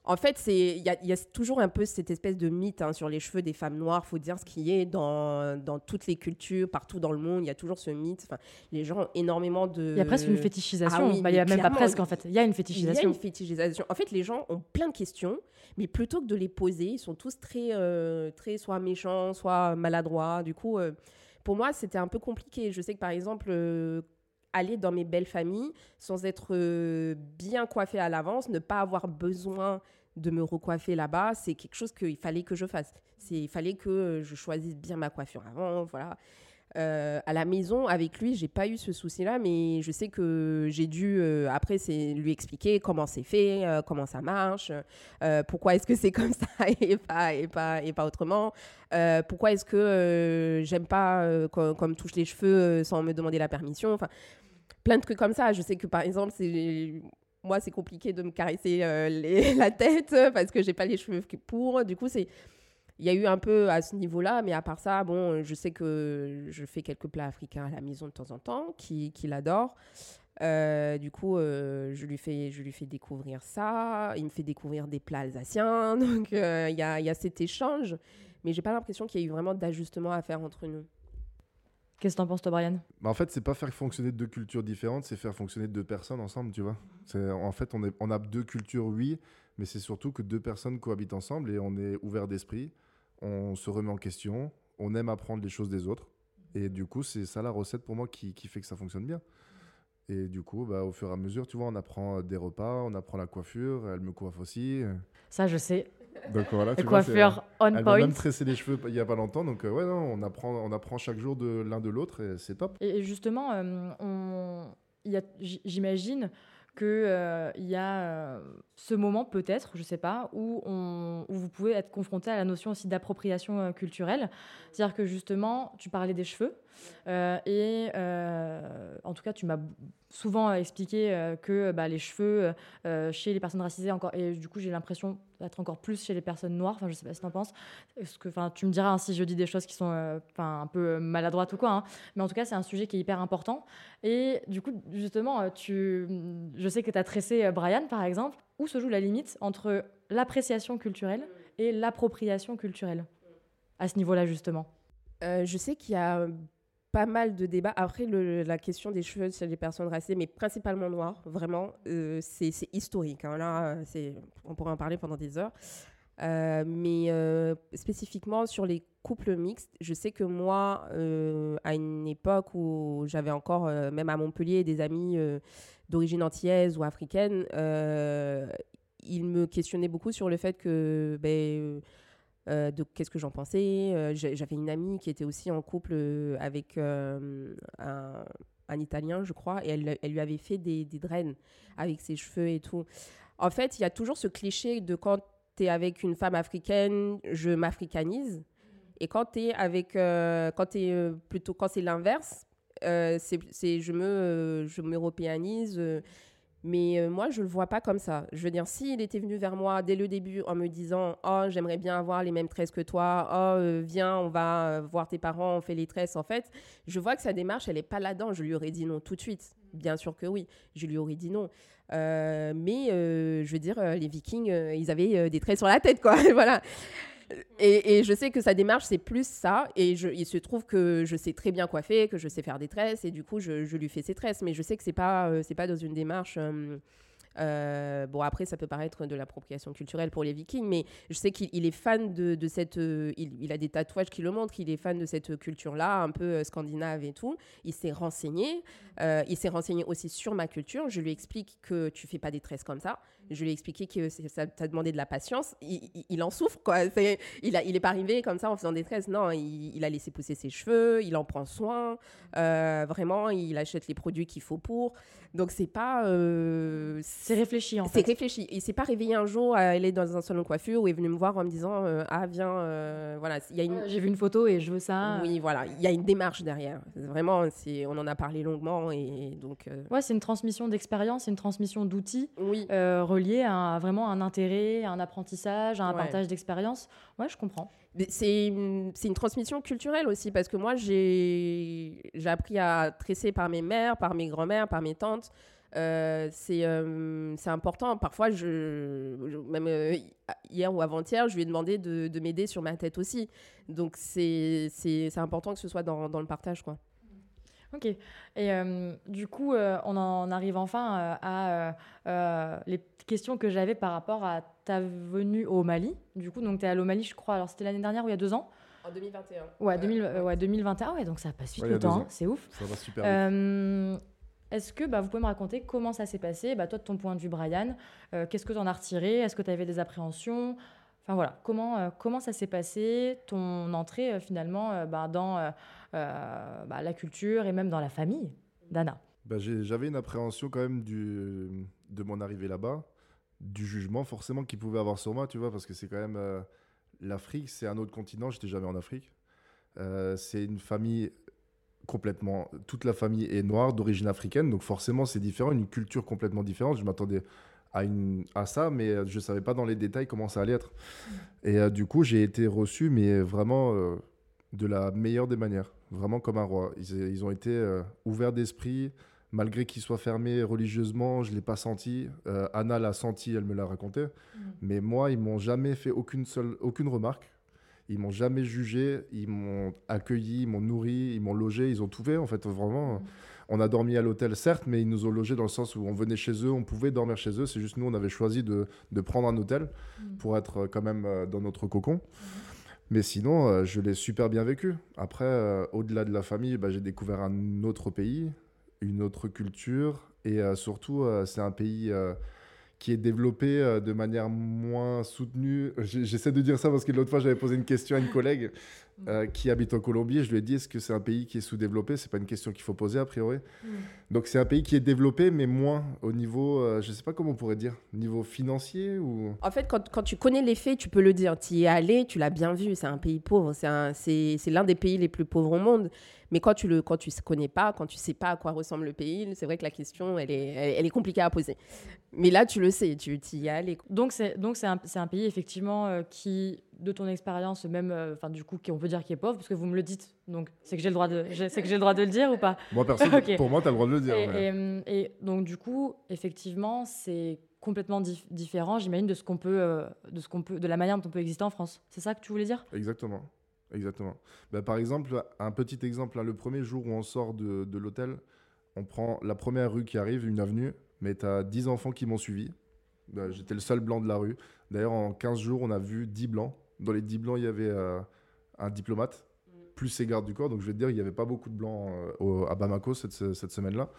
en fait, il y, y a, toujours un peu cette espèce de mythe hein, sur les cheveux des femmes noires. faut dire ce qui est dans, dans, toutes les cultures, partout dans le monde. Il y a toujours ce mythe. Enfin, les gens ont énormément de. Il y a presque une fétichisation. Ah bah, il n'y a même pas presque, en fait. Il y a une fétichisation. Il y a une fétichisation. En fait, les gens ont plein de questions, mais plutôt que de les poser, ils sont tous très, euh, très soit méchants, soit maladroits. Du coup, euh, pour moi, c'était un peu compliqué. Je sais que, par exemple, euh, aller dans mes belles familles sans être bien coiffée à l'avance, ne pas avoir besoin de me recoiffer là-bas, c'est quelque chose qu'il fallait que je fasse. Il fallait que je choisisse bien ma coiffure avant, voilà. Euh, à la maison, avec lui, j'ai pas eu ce souci-là, mais je sais que j'ai dû, euh, après, c'est lui expliquer comment c'est fait, euh, comment ça marche, pourquoi est-ce que c'est [laughs] comme ça et pas, et pas, et pas autrement, pourquoi est-ce que j'aime pas qu'on me touche les cheveux sans me demander la permission, enfin, plein de trucs comme ça. Je sais que, par exemple, moi, c'est compliqué de me caresser euh, [laughs] la tête parce que j'ai pas les cheveux pour. Du coup, il y a eu un peu à ce niveau-là, mais à part ça, bon, je sais que je fais quelques plats africains à la maison de temps en temps, qu'il qui adore. Euh, du coup, euh, je, lui fais, découvrir ça. Il me fait découvrir des plats alsaciens. [laughs] Donc, il y, a, y, a, cet échange. Mais j'ai pas l'impression qu'il y ait eu vraiment d'ajustement à faire entre nous. Qu'est-ce que t'en penses, toi, Brian? Bah En fait, c'est pas faire fonctionner deux cultures différentes, c'est faire fonctionner deux personnes ensemble, tu vois. En fait, on, est, on a deux cultures, oui, mais c'est surtout que deux personnes cohabitent ensemble et on est ouvert d'esprit, on se remet en question, on aime apprendre les choses des autres. Et du coup, c'est ça la recette pour moi qui, qui, fait que ça fonctionne bien. Et du coup, bah, au fur et à mesure, tu vois, on apprend des repas, on apprend la coiffure, elle me coiffe aussi. Ça, je sais. Donc voilà, [laughs] tu coiffure on elle point. Elle m'a même tressé les cheveux il y a pas longtemps, donc euh, ouais, non, on apprend, on apprend chaque jour de l'un de l'autre et c'est top. Et justement, euh, on, j'imagine qu'il euh, y a ce moment peut-être, je sais pas, où, on, où vous pouvez être confronté à la notion aussi d'appropriation culturelle. C'est-à-dire que justement, tu parlais des cheveux. Euh, et euh, en tout cas, tu m'as souvent expliqué euh, que bah, les cheveux chez les personnes racisées, encore, et du coup, j'ai l'impression d'être encore plus chez les personnes noires. Enfin, je sais pas si tu en penses. Enfin, tu me diras hein, si je dis des choses qui sont un peu maladroites ou quoi. Hein. Mais en tout cas, c'est un sujet qui est hyper important. Et du coup, justement, tu, je sais que tu as tressé Brian, par exemple. Où se joue la limite entre l'appréciation culturelle et l'appropriation culturelle à ce niveau-là, justement? Euh, Je sais qu'il y a pas mal de débats. Après, la question des cheveux chez les personnes racisées, mais principalement noires, vraiment, euh, c'est historique. Hein. Là, on pourrait en parler pendant des heures. Euh, mais euh, spécifiquement sur les couples mixtes, je sais que moi, à une époque où j'avais encore, même à Montpellier, des amis d'origine antillaise ou africaine, ils me questionnaient beaucoup sur le fait que ben, euh, de qu'est-ce que j'en pensais. Euh, j'avais une amie qui était aussi en couple euh, avec un, Italien, je crois, et elle, elle lui avait fait des, des draines avec ses cheveux et tout. En fait, il y a toujours ce cliché de quand tu es avec une femme africaine, je m'africanise. Et quand tu avec. quand es, plutôt quand c'est l'inverse, c'est je me je m'européanise mais euh, moi, je ne le vois pas comme ça. Je veux dire, s'il était venu vers moi dès le début en me disant Oh, j'aimerais bien avoir les mêmes tresses que toi, oh, euh, viens, on va euh, voir tes parents, on fait les tresses, en fait, je vois que sa démarche, elle n'est pas là-dedans. Je lui aurais dit non tout de suite. Bien sûr que oui, je lui aurais dit non. mais je veux dire, les Vikings, ils avaient des tresses sur la tête, quoi. [laughs] voilà. Et, je sais que sa démarche, c'est plus ça. Et il se trouve que je sais très bien coiffer, que je sais faire des tresses. Et du coup, je, lui fais ses tresses. Mais je sais que c'est pas, euh, pas dans une démarche. Euh, euh, bon, après, ça peut paraître de l'appropriation culturelle pour les Vikings, mais je sais qu'il est fan de, cette. il, a des tatouages qui le montrent qu'il est fan de cette culture-là, un peu scandinave et tout. Il s'est renseigné. il s'est renseigné aussi sur ma culture. Je lui explique que tu fais pas des tresses comme ça. Je lui ai expliqué que ça, ça demandé de la patience. Il, en souffre, quoi. il, n'est il est pas arrivé comme ça en faisant des tresses. Non, il, a laissé pousser ses cheveux, il en prend soin. Euh, vraiment, il achète les produits qu'il faut pour. Donc, c'est pas. Euh, c'est réfléchi, en fait. C'est réfléchi. Il s'est pas réveillé un jour à aller dans un salon de coiffure où il est venu me voir en me disant euh, Ah, viens, voilà. Y a une... J'ai vu une photo et je veux ça. Oui, voilà. Il y a une démarche derrière. Vraiment, on en a parlé longuement. Et donc. Ouais, c'est une transmission d'expérience, une transmission d'outils. Oui lié à vraiment un intérêt, à un apprentissage, à un partage d'expérience. Ouais, je comprends. C'est une, une, transmission culturelle aussi, parce que moi, j'ai appris à tresser par mes mères, par mes grands-mères, par mes tantes. Euh, euh, c'est important. Parfois, je, même euh, hier ou avant-hier, je lui ai demandé de, de m'aider sur ma tête aussi. Donc, c'est important que ce soit dans, dans le partage. quoi. Ok. Et euh, du coup, euh, on en arrive enfin euh, à les questions que j'avais par rapport à ta venue au Mali. Du coup, donc tu es allé au Mali, je crois. Alors, c'était l'année dernière ou il y a deux ans? En 2021. Ouais, 2021. Ouais, donc ça passe vite le temps. Hein. C'est ouf. Ça va super vite. Est-ce que bah, vous pouvez me raconter comment ça s'est passé? Bah, Toi, de ton point de vue, Brian, qu'est-ce que tu en as retiré? Est-ce que tu avais des appréhensions? Enfin voilà, comment, comment ça s'est passé, ton entrée finalement bah, dans euh, bah, la culture et même dans la famille d'Anna bah, J'avais une appréhension quand même du, de mon arrivée là-bas, du jugement forcément qu'il pouvait avoir sur moi, tu vois, parce que c'est quand même euh, l'Afrique, c'est un autre continent, j'étais jamais en Afrique. Euh, c'est une famille complètement, toute la famille est noire, d'origine africaine, donc forcément c'est différent, une culture complètement différente. Je m'attendais à, une, à ça, mais je ne savais pas dans les détails comment ça allait être. Mmh. Et du coup, j'ai été reçu, mais vraiment de la meilleure des manières, vraiment comme un roi. Ils, ont été euh, ouverts d'esprit, malgré qu'ils soient fermés religieusement, je ne l'ai pas senti. Euh, Anna l'a senti, elle me l'a raconté. Mm. Mais moi, ils m'ont jamais fait aucune, seule, aucune remarque. Ils m'ont jamais jugé, ils m'ont accueilli, ils m'ont nourri, ils m'ont logé, ils ont tout fait en fait, vraiment. Mm. On a dormi à l'hôtel, certes, mais ils nous ont logés dans le sens où on venait chez eux, on pouvait dormir chez eux. C'est juste nous, on avait choisi de, de prendre un hôtel mm. pour être euh, quand même dans notre cocon. Mais sinon, euh, je l'ai super bien vécu. Après, euh, au-delà de la famille, bah, j'ai découvert un autre pays, une autre culture. Et euh, surtout, c'est un pays qui est développé de manière moins soutenue. J'essaie de dire ça parce que l'autre fois, j'avais posé une question à une collègue euh, qui habite en Colombie. Je lui ai dit est-ce que c'est un pays qui est sous-développé? C'est pas une question qu'il faut poser a priori. Mm. Donc c'est un pays qui est développé, mais moins au niveau, euh, je sais pas comment on pourrait dire, niveau financier ou? En fait, quand, quand tu connais les faits, tu peux le dire. Tu y es allé, tu l'as bien vu. C'est un pays pauvre. C'est l'un des pays les plus pauvres au monde. Mais quand tu le quand tu connais pas, quand tu sais pas à quoi ressemble le pays, c'est vrai que la question elle est elle, est compliquée à poser. Mais là tu le sais, tu y es allé. Donc c'est donc c'est un, un, pays effectivement euh, qui de ton expérience, même, euh, enfin du coup, qu'on peut dire qu'il est pauvre, parce que vous me le dites, donc c'est que j'ai le droit de, c'est que j'ai le droit de le dire ou pas? Moi, perso, [laughs] pour moi, tu as le droit de le dire. Et, et, donc du coup, effectivement, c'est complètement différent, j'imagine, de ce qu'on peut, euh, de ce qu'on peut, de la manière dont on peut exister en France. C'est ça que tu voulais dire? Exactement. Exactement. Bah, par exemple, un petit exemple, le premier jour où on sort de, de l'hôtel, on prend la première rue qui arrive, une avenue, mais tu as 10 enfants qui m'ont suivi. Bah, j'étais le seul blanc de la rue. D'ailleurs, en 15 jours, on a vu 10 blancs. Dans les 10 blancs, il y avait euh, un diplomate, plus ses gardes du corps. Donc, je vais te dire, il n'y avait pas beaucoup de blancs euh, à Bamako cette, cette semaine-là.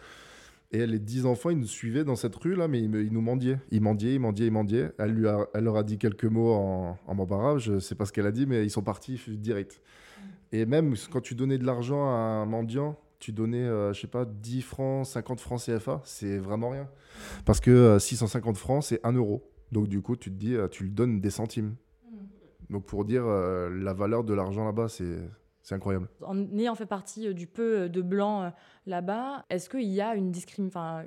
Et les 10 enfants, ils nous suivaient dans cette rue-là, mais ils, nous mendiaient. Ils mendiaient, ils mendiaient, ils mendiaient. Elle, lui a, elle leur a dit quelques mots en, en bambara, je ne sais pas ce qu'elle a dit, mais ils sont partis direct. Et même quand tu donnais de l'argent à un mendiant, tu donnais, je euh, je sais pas, 10 francs, 50 francs CFA, c'est vraiment rien. Parce que 650 euh, francs, c'est 1 euro. Donc du coup, tu te dis, euh, tu lui donnes des centimes. Donc pour dire la valeur de l'argent là-bas, c'est c'est incroyable. En ayant fait partie du peu de blancs là-bas, est-ce qu'il y a une,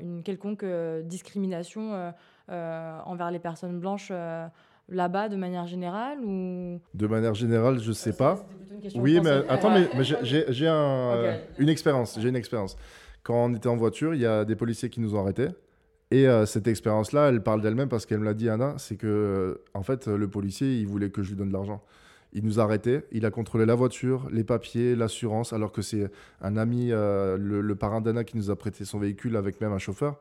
une quelconque discrimination envers les personnes blanches là-bas de manière générale ou... De manière générale, je sais pas. Oui, mais attends, mais, j'ai un, une expérience. J'ai une expérience. Quand on était en voiture, il y a des policiers qui nous ont arrêtés. Et euh, cette expérience-là, elle parle d'elle-même parce qu'elle me l'a dit, Anna, c'est que, euh, en fait, le policier, il voulait que je lui donne de l'argent. Il nous a arrêtés, il a contrôlé la voiture, les papiers, l'assurance, alors que c'est un ami, euh, le, le, parrain d'Anna, qui nous a prêté son véhicule avec même un chauffeur.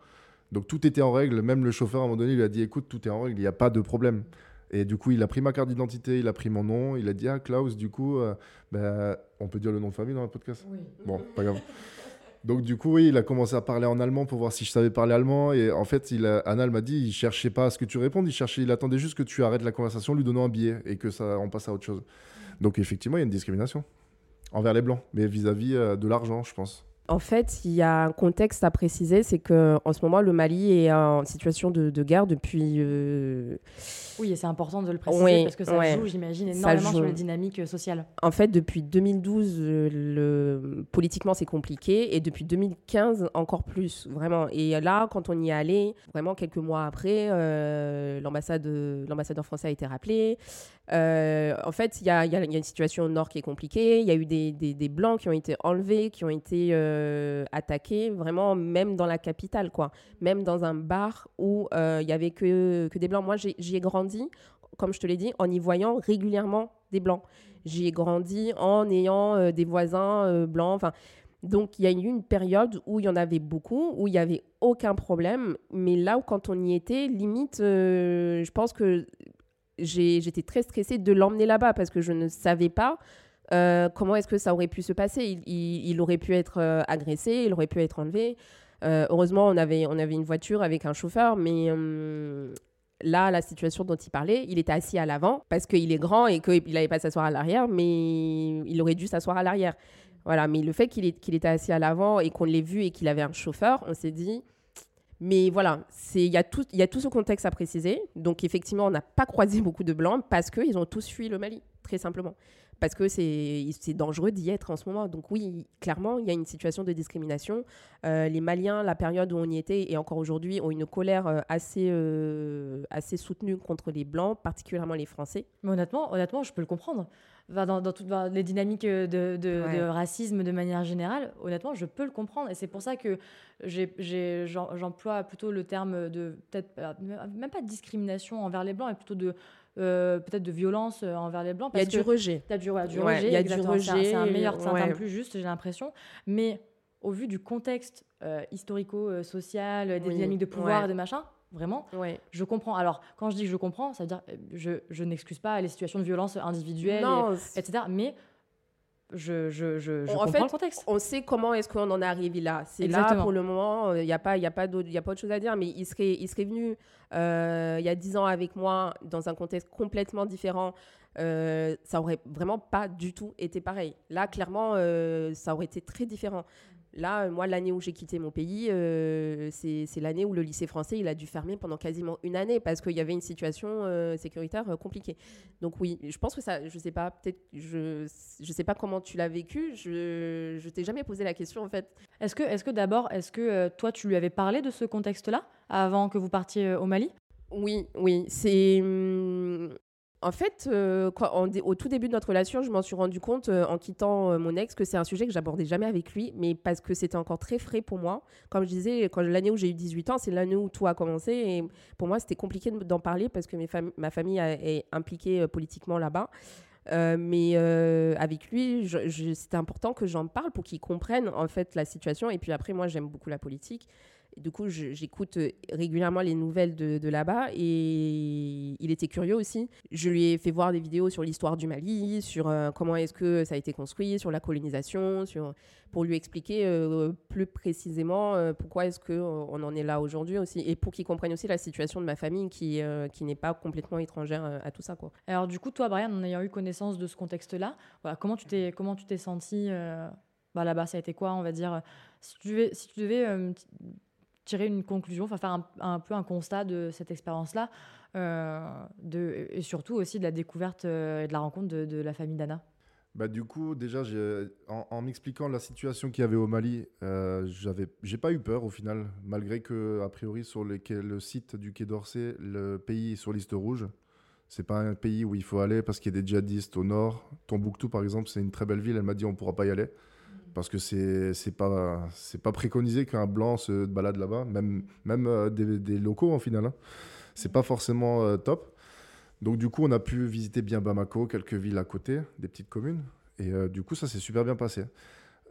Donc tout était en règle, même le chauffeur à un moment donné il lui a dit écoute, tout est en règle, il n'y a pas de problème. Et du coup, il a pris ma carte d'identité, il a pris mon nom, il a dit Ah, Klaus, du coup, euh, ben, on peut dire le nom de famille dans le podcast? Oui. Bon, pas grave. [laughs] Donc, du coup, oui, il a commencé à parler en allemand pour voir si je savais parler allemand. Et en fait, il Anna, m'a dit il cherchait pas à ce que tu répondes, il, cherchait, il attendait juste que tu arrêtes la conversation, lui donnant un billet et que ça, on passe à autre chose. Donc, effectivement, il y a une discrimination envers les blancs, mais vis-à-vis -vis, euh, de l'argent, je pense. En fait, il y a un contexte à préciser, c'est que en ce moment, le Mali est en situation de, guerre depuis. Euh, oui, et c'est important de le préciser parce que ça joue, j'imagine, énormément sur les dynamiques sociales. En fait, depuis 2012, euh, le... politiquement, c'est compliqué, et depuis 2015, encore plus, vraiment. Et là, quand on y est allé, vraiment quelques mois après, euh, l'ambassadeur français a été rappelé. Euh, en fait, il y, y a, une situation au nord qui est compliquée. Il y a eu des, des, blancs qui ont été enlevés, qui ont été euh, vraiment, même dans la capitale, quoi. Même dans un bar où euh, il y avait que, que des blancs. Moi, j'y ai grandi, comme je te l'ai dit, en y voyant régulièrement des blancs. J'y ai grandi en ayant des voisins blancs. Enfin. Donc, il y a eu une période où il y en avait beaucoup, où il n'y avait aucun problème. Mais là où, quand on y était, limite, je pense que j'étais très stressée de l'emmener là-bas parce que je ne savais pas euh, comment est-ce que ça aurait pu se passer? Il, aurait pu être euh, agressé, il aurait pu être enlevé. Euh, heureusement, on avait, on avait une voiture avec un chauffeur, mais là, la situation dont il parlait, il était assis à l'avant parce qu'il est grand et qu'il n'allait pas s'asseoir à l'arrière, mais il aurait dû s'asseoir à l'arrière. Voilà, mais le fait qu'il qu'il était assis à l'avant et qu'on l'ait vu et qu'il avait un chauffeur, on s'est dit, mais voilà, il y, y a tout ce contexte à préciser. Donc effectivement, on n'a pas croisé beaucoup de blancs parce qu'ils ont tous fui le Mali, très simplement. Parce que c'est dangereux d'y être en ce moment. Donc oui, clairement, il y a une situation de discrimination. Euh, les Maliens, la période où on y était et encore aujourd'hui, ont une colère euh, assez, euh, assez soutenue contre les Blancs, particulièrement les Français. Mais honnêtement, honnêtement je peux le comprendre dans, toutes les dynamiques euh, de, racisme de manière générale, honnêtement, je peux le comprendre. Et c'est pour ça que j'emploie plutôt le terme de, peut-être, même pas de discrimination envers les Blancs, mais plutôt de, euh, peut-être de violence envers les Blancs. il y a du rejet. Il y a du, rejet. Il y a du rejet. C'est un, meilleur, c'est un plus juste, j'ai l'impression. Mais au vu du contexte historico-social, des dynamiques de pouvoir et des machins, Vraiment ouais. Je comprends. Alors, quand je dis que je comprends, ça veut dire je, je n'excuse pas les situations de violence individuelle, etc. Mais je, je, je, je comprends le contexte. On sait comment est-ce qu'on en est arrivé là. C'est là, pour le moment, il n'y a, pas, y a, pas y a pas autre chose à dire, mais il serait, il serait venu euh, il y a dix ans avec moi dans un contexte complètement différent. Euh, ça aurait vraiment pas du tout été pareil. Là, clairement, euh, ça aurait été très différent. Là, moi, l'année où j'ai quitté mon pays, euh, c'est l'année où le lycée français il a dû fermer pendant quasiment une année parce qu'il y avait une situation euh, sécuritaire euh, compliquée. Donc oui, je pense que ça, je sais pas, peut-être, je, je sais pas comment tu l'as vécu. Je, je t'ai jamais posé la question en fait. Est-ce que, est-ce que d'abord, est-ce que toi, tu lui avais parlé de ce contexte-là avant que vous partiez au Mali? Oui, oui, c'est. En fait, euh, au tout début de notre relation, je m'en suis rendu compte euh, en quittant euh, mon ex que c'est un sujet que j'abordais jamais avec lui, mais parce que c'était encore très frais pour moi. Comme je disais, quand l'année où j'ai eu 18 ans, c'est l'année où tout a commencé. Et pour moi, c'était compliqué de- d'en parler parce que ma famille est impliquée politiquement là-bas. Mais avec lui, c'était important que j'en parle pour qu'il comprenne en fait la situation. Et puis après, moi, j'aime beaucoup la politique. Du coup, j'écoute euh, régulièrement les nouvelles de, là-bas et il était curieux aussi. Je lui ai fait voir des vidéos sur l'histoire du Mali, sur euh, comment est-ce que ça a été construit, sur la colonisation, pour lui expliquer euh, plus précisément pourquoi est-ce qu'on en est là aujourd'hui aussi et pour qu'il comprenne aussi la situation de ma famille qui, n'est pas complètement étrangère à tout ça. Alors du coup, toi, Brian, en ayant eu connaissance de ce contexte-là, voilà, comment tu t'es comment tu t'es senti bah, là-bas? Ça a été quoi, on va dire? Si tu devais, tirer une conclusion, enfin faire un, peu un constat de cette expérience-là, euh, et surtout aussi de la découverte euh, et de la rencontre de, la famille d'Anna. Bah, du coup, déjà, en, m'expliquant la situation qu'il y avait au Mali, euh, j'avais, j'ai pas eu peur au final, malgré que, a priori, sur le site du Quai d'Orsay, le pays est sur liste rouge. C'est pas un pays où il faut aller parce qu'il y a des djihadistes au nord. Tombouctou, par exemple, c'est une très belle ville. Elle m'a dit on pourra pas y aller parce que c'est c'est pas c'est pas préconisé qu'un blanc se balade là-bas, même même euh, des, des locaux en final. hein. C'est pas forcément euh, top. Donc du coup, on a pu visiter bien Bamako, quelques villes à côté, des petites communes. Et euh, du coup, ça s'est super bien passé.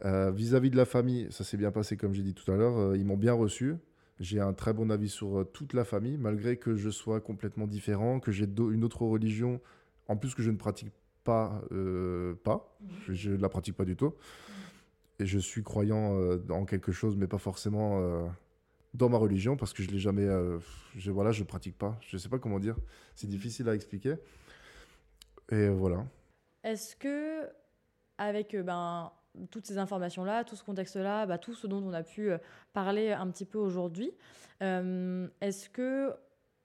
Euh, Vis-à-vis de la famille, ça s'est bien passé, comme j'ai dit tout à l'heure. Ils m'ont bien reçu. J'ai un très bon avis sur toute la famille, malgré que je sois complètement différent, que j'ai une autre religion, en plus que je ne pratique pas, pas. Je ne la pratique pas du tout. Et je suis croyant euh, en quelque chose, mais pas forcément euh, dans ma religion, parce que je l'ai jamais. euh, je, voilà, je pratique pas. Je sais pas comment dire. C'est difficile à expliquer. Et voilà. Est-ce que, avec euh, ben, toutes ces informations-là, tout ce contexte-là, bah, tout ce dont on a pu euh, parler un petit peu aujourd'hui, euh, est-ce que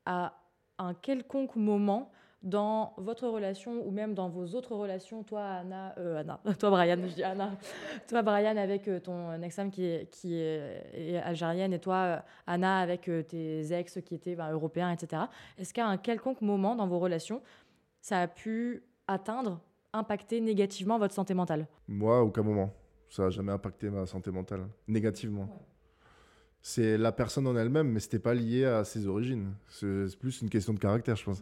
à un quelconque moment dans votre relation ou même dans vos autres relations, toi Anna, euh, Anna, [laughs] toi Brian, je dis Anna, toi Brian avec euh, ton ex-femme qui est, qui est, algérienne et toi euh, Anna avec tes ex qui étaient ben, européens, etc. Est-ce qu'à un quelconque moment dans vos relations, ça a pu atteindre, impacter négativement votre santé mentale? Moi, aucun moment. Ça n'a jamais impacté ma santé mentale, négativement. C'est la personne en elle-même, mais c'était pas lié à ses origines. C'est plus une question de caractère, je pense.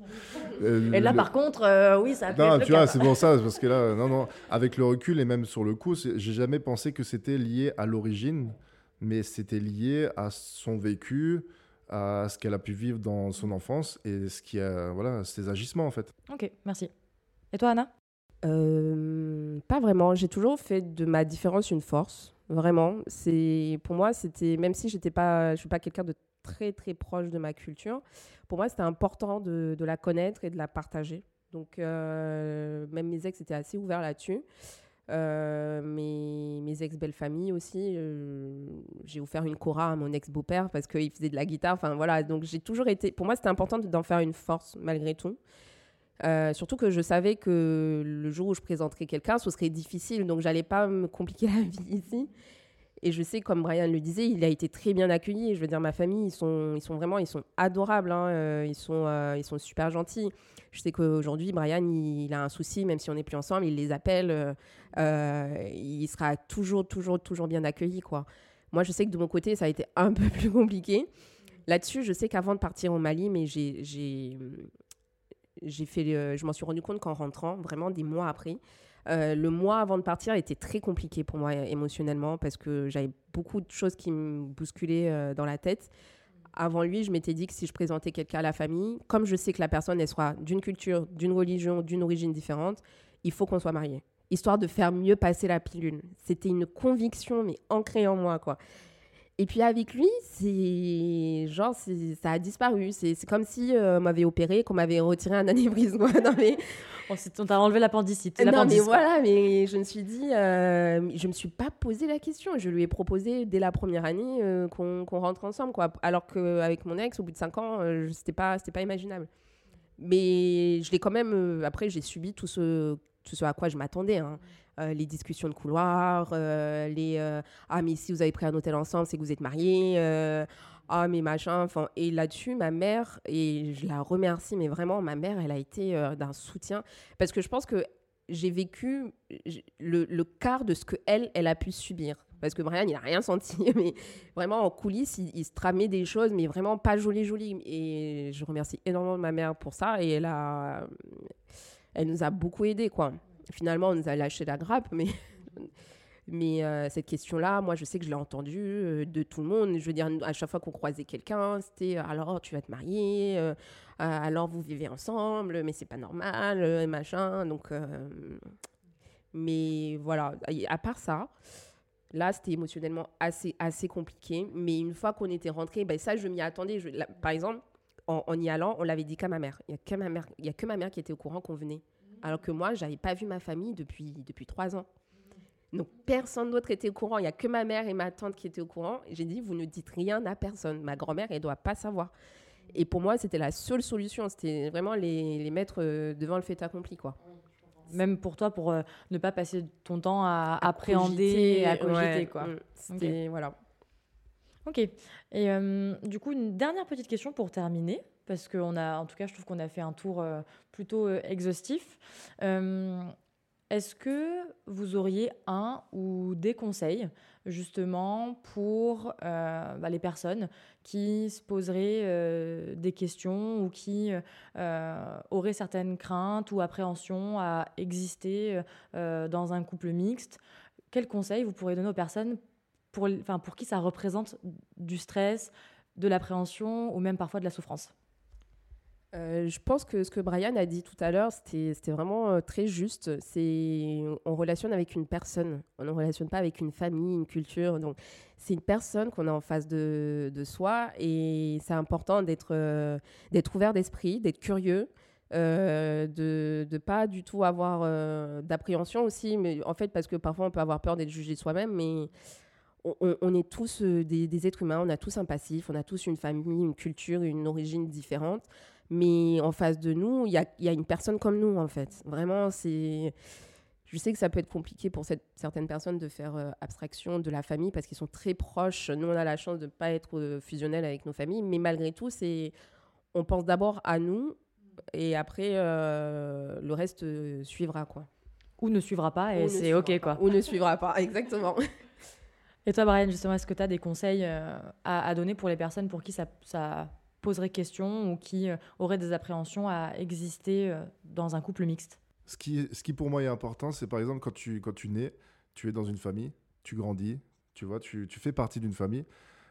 Euh, Et là, le- par contre, euh, oui, ça a Non, tu vois, c'est pour ça, parce que là, non, non, avec le recul et même sur le coup, j'ai jamais pensé que c'était lié à l'origine, mais c'était lié à son vécu, à ce qu'elle a pu vivre dans son enfance et ce qui a, voilà, ses agissements en fait. Ok, merci. Et toi, Anna? Euh, pas vraiment. J'ai toujours fait de ma différence une force. Vraiment. C'est pour moi, c'était même si j'étais pas, je suis pas quelqu'un de très très proche de ma culture. Pour moi, c'était important de, la connaître et de la partager. Donc euh, même mes ex étaient assez ouverts là-dessus. Euh, mes, mes ex belles familles aussi. j'ai offert une cora à mon ex beau-père parce qu'il faisait de la guitare. Enfin voilà. Donc j'ai toujours été. Pour moi, c'était important d'en faire une force malgré tout. Euh, surtout que je savais que le jour où je présenterais quelqu'un, ce serait difficile, donc j'allais pas me compliquer [laughs] la vie ici. Et je sais, comme Brian le disait, il a été très bien accueilli. Je veux dire, ma famille, ils sont, ils sont vraiment, ils sont adorables. hein, euh, ils sont, euh, ils sont super gentils. Je sais qu'aujourd'hui, Brian, il, a un souci, même si on n'est plus ensemble, il les appelle. il sera toujours, toujours, toujours bien accueilli, quoi. Moi, je sais que de mon côté, ça a été un [laughs] peu plus compliqué. Là-dessus, je sais qu'avant de partir au Mali, mais j'ai, j'ai, fait, le- je m'en suis rendu compte qu'en rentrant, vraiment des mois après, euh, le mois avant de partir était très compliqué pour moi euh, émotionnellement parce que j'avais beaucoup de choses qui me bousculaient euh, dans la tête. Avant lui, je m'étais dit que si je présentais quelqu'un à la famille, comme je sais que la personne elle soit d'une culture, d'une religion, d'une origine différente, il faut qu'on soit mariés, histoire de faire mieux passer la pilule. C'était une conviction mais ancrée en moi quoi. Et puis avec lui, c'est genre ça a disparu. C'est comme si euh, on m'avait opéré, qu'on m'avait retiré un [laughs] anévrisme. Non, mais [laughs] On, t'a enlevé l'appendicite. non, mais voilà, mais je me suis dit, euh, je me suis pas posé la question. Je lui ai proposé dès la première année euh, qu'on rentre ensemble, quoi. Alors qu'avec mon ex, au bout de cinq ans, euh, c'était pas, c'était pas imaginable. Mais je l'ai quand même. après, j'ai subi tout ce, tout ce à quoi je m'attendais. hein. Euh, les discussions de couloir, euh, les euh, ah mais si vous avez pris un hôtel ensemble, c'est que vous êtes mariés. ah mais machin enfin et là-dessus ma mère et je la remercie mais vraiment ma mère elle a été d'un soutien parce que je pense que j'ai vécu le, le, quart de ce que elle elle a pu subir parce que Brian il a rien [laughs] senti mais vraiment en coulisses il, se tramait des choses mais vraiment pas jolies jolies et je remercie énormément ma mère pour ça et elle a elle nous a beaucoup aidé quoi finalement on nous a lâché la grappe mais [laughs] Mais euh, cette question-là, moi, je sais que je l'ai entendue euh, de tout le monde. Je veux dire, à chaque fois qu'on croisait quelqu'un, c'était euh, alors tu vas te marier, alors vous vivez ensemble, mais c'est pas normal, machin. Donc, mais voilà, à part ça, là, c'était émotionnellement assez, assez compliqué. Mais une fois qu'on était rentré, ben, ça, je m'y attendais. Par exemple, en, y allant, on l'avait dit qu'à ma mère. Il n'y a, y a que ma mère qui était au courant qu'on venait. Alors que moi, j'avais pas vu ma famille depuis, depuis trois ans. Donc personne d'autre était au courant. Il n'y a que ma mère et ma tante qui étaient au courant. J'ai dit, vous ne dites rien à personne. Ma grand-mère, elle ne doit pas savoir. Et pour moi, c'était la seule solution. C'était vraiment les, les, mettre euh, devant le fait accompli. quoi. Même pour toi, pour euh, ne pas passer ton temps à, appréhender et à cogiter. quoi. Mm, c'était, voilà. Ok. Et euh, du coup, une dernière petite question pour terminer, parce qu'on a, en tout cas, je trouve qu'on a fait un tour plutôt exhaustif. Est-ce que vous auriez un ou des conseils justement pour euh, bah, les personnes qui se poseraient euh, des questions ou qui euh, auraient certaines craintes ou appréhensions à exister dans un couple mixte? Quels conseils vous pourriez donner aux personnes pour qui ça représente du stress, de l'appréhension ou même parfois de la souffrance? Euh, je pense que ce que Brian a dit tout à l'heure, c'était vraiment euh, très juste. On relationne avec une personne, on ne relationne pas avec une famille, une culture. Donc c'est une personne qu'on a en face de, soi et c'est important d'être euh, ouvert d'esprit, d'être curieux. de ne pas du tout avoir d'appréhension aussi, mais en fait parce que parfois on peut avoir peur d'être jugé soi-même, mais on, on, est tous des, des, êtres humains, on a tous un passif, on a tous une famille, une culture, une origine différente. Mais en face de nous, il y a, y a, une personne comme nous, en fait. Vraiment, c'est. Je sais que ça peut être compliqué pour cette, certaines personnes de faire euh, abstraction de la famille parce qu'ils sont très proches. Nous, on a la chance de ne pas être euh, fusionnels avec nos familles, mais malgré tout, c'est on pense d'abord à nous et après euh, le reste suivra quoi. Ou ne suivra pas et c'est ok quoi. Ou ne suivra pas, [laughs] exactement. Et toi, Brian, justement, est-ce que tu as des conseils à, à, donner pour les personnes pour qui ça, ça poserait question ou qui euh, aurait des appréhensions à exister euh, dans un couple mixte ce qui, ce qui pour moi est important, c'est par exemple quand tu, quand tu nais, tu es dans une famille, tu grandis, tu vois, tu, tu fais partie d'une famille.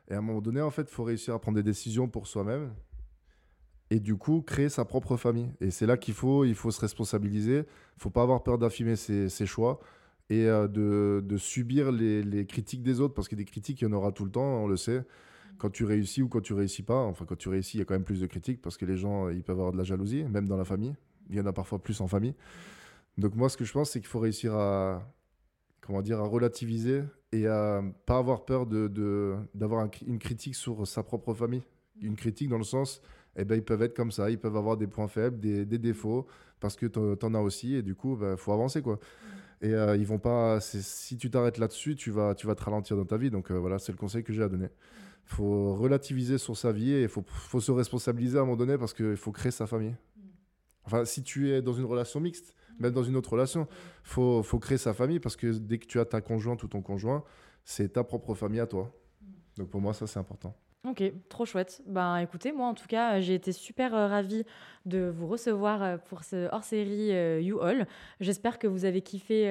Et à un moment donné, en fait, il faut réussir à prendre des décisions pour soi-même et du coup créer sa propre famille. Et c'est là qu'il faut, il faut se responsabiliser. Il faut pas avoir peur d'affirmer ses, ses, choix et euh, de, de, subir les, les, critiques des autres parce que des critiques, il y en aura tout le temps, on le sait quand tu réussis ou quand tu réussis pas, enfin quand tu réussis, il y a quand même plus de critiques parce que les gens, ils peuvent avoir de la jalousie, même dans la famille. Il y en a parfois plus en famille. Donc moi, ce que je pense, c'est qu'il faut réussir à, comment dire, à relativiser et à pas avoir peur de, d'avoir une critique sur sa propre famille. Une critique dans le sens, eh ben, ils peuvent être comme ça, ils peuvent avoir des points faibles, des, défauts, parce que tu en as aussi, et du coup, il ben, faut avancer. quoi. Et euh, ils vont pas. Si tu t'arrêtes là-dessus, tu vas, tu vas te ralentir dans ta vie. Donc euh, voilà, c'est le conseil que j'ai à donner faut relativiser sur sa vie et il faut, faut, se responsabiliser à un moment donné parce qu'il faut créer sa famille. Enfin, si tu es dans une relation mixte, même dans une autre relation, il faut, faut, créer sa famille parce que dès que tu as ta conjointe ou ton conjoint, c'est ta propre famille à toi. Donc pour moi, ça, c'est important. Ok, trop chouette. Ben écoutez, moi en tout cas, j'ai été super euh, ravie de vous recevoir euh, pour ce hors-série euh, You All. J'espère que vous avez kiffé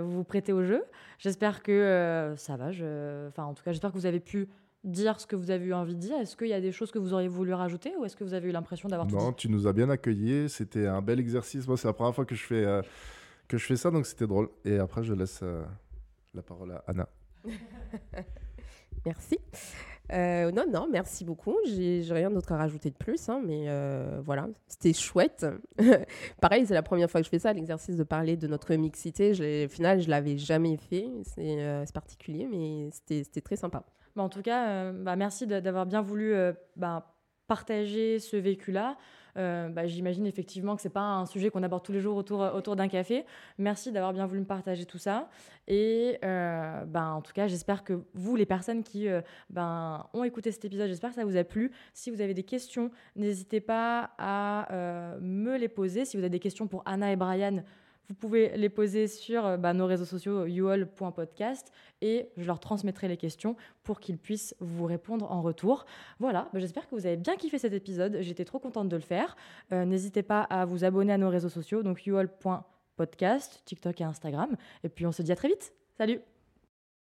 vous vous prêter au jeu. J'espère que ça va. Je... Enfin, en tout cas, j'espère que vous avez pu dire ce que vous avez eu envie de dire Est-ce qu'il y a des choses que vous auriez voulu rajouter ou est-ce que vous avez eu l'impression d'avoir tout Non, tu nous as bien accueillis. C'était un bel exercice. Moi, c'est la première fois que je fais, euh, que je fais ça, donc c'était drôle. Et après, je laisse euh, la parole à Anna. [laughs] merci. Euh, non, non, merci beaucoup. J'ai rien d'autre à rajouter de plus, hein, mais voilà, c'était chouette. [laughs] Pareil, c'est la première fois que je fais ça, l'exercice de parler de notre mixité. au final, je l'avais jamais fait. C'est particulier, mais c'était très sympa. En tout cas, euh, bah, merci d'avoir bien voulu euh, bah, partager ce vécu-là. Euh, bah, j'imagine effectivement que c'est pas un sujet qu'on aborde tous les jours autour, d'un café. Merci d'avoir bien voulu me partager tout ça. Et en tout cas, j'espère que vous, les personnes qui ont écouté cet épisode, j'espère que ça vous a plu. Si vous avez des questions, n'hésitez pas à me les poser. Si vous avez des questions pour Anna et Brian, vous pouvez les poser sur euh, bah, nos réseaux sociaux youall.podcast et je leur transmettrai les questions pour qu'ils puissent vous répondre en retour. Voilà, bah, j'espère que vous avez bien kiffé cet épisode. J'étais trop contente de le faire. Euh, n'hésitez pas à vous abonner à nos réseaux sociaux, donc youall.podcast, TikTok et Instagram. Et puis on se dit à très vite. Salut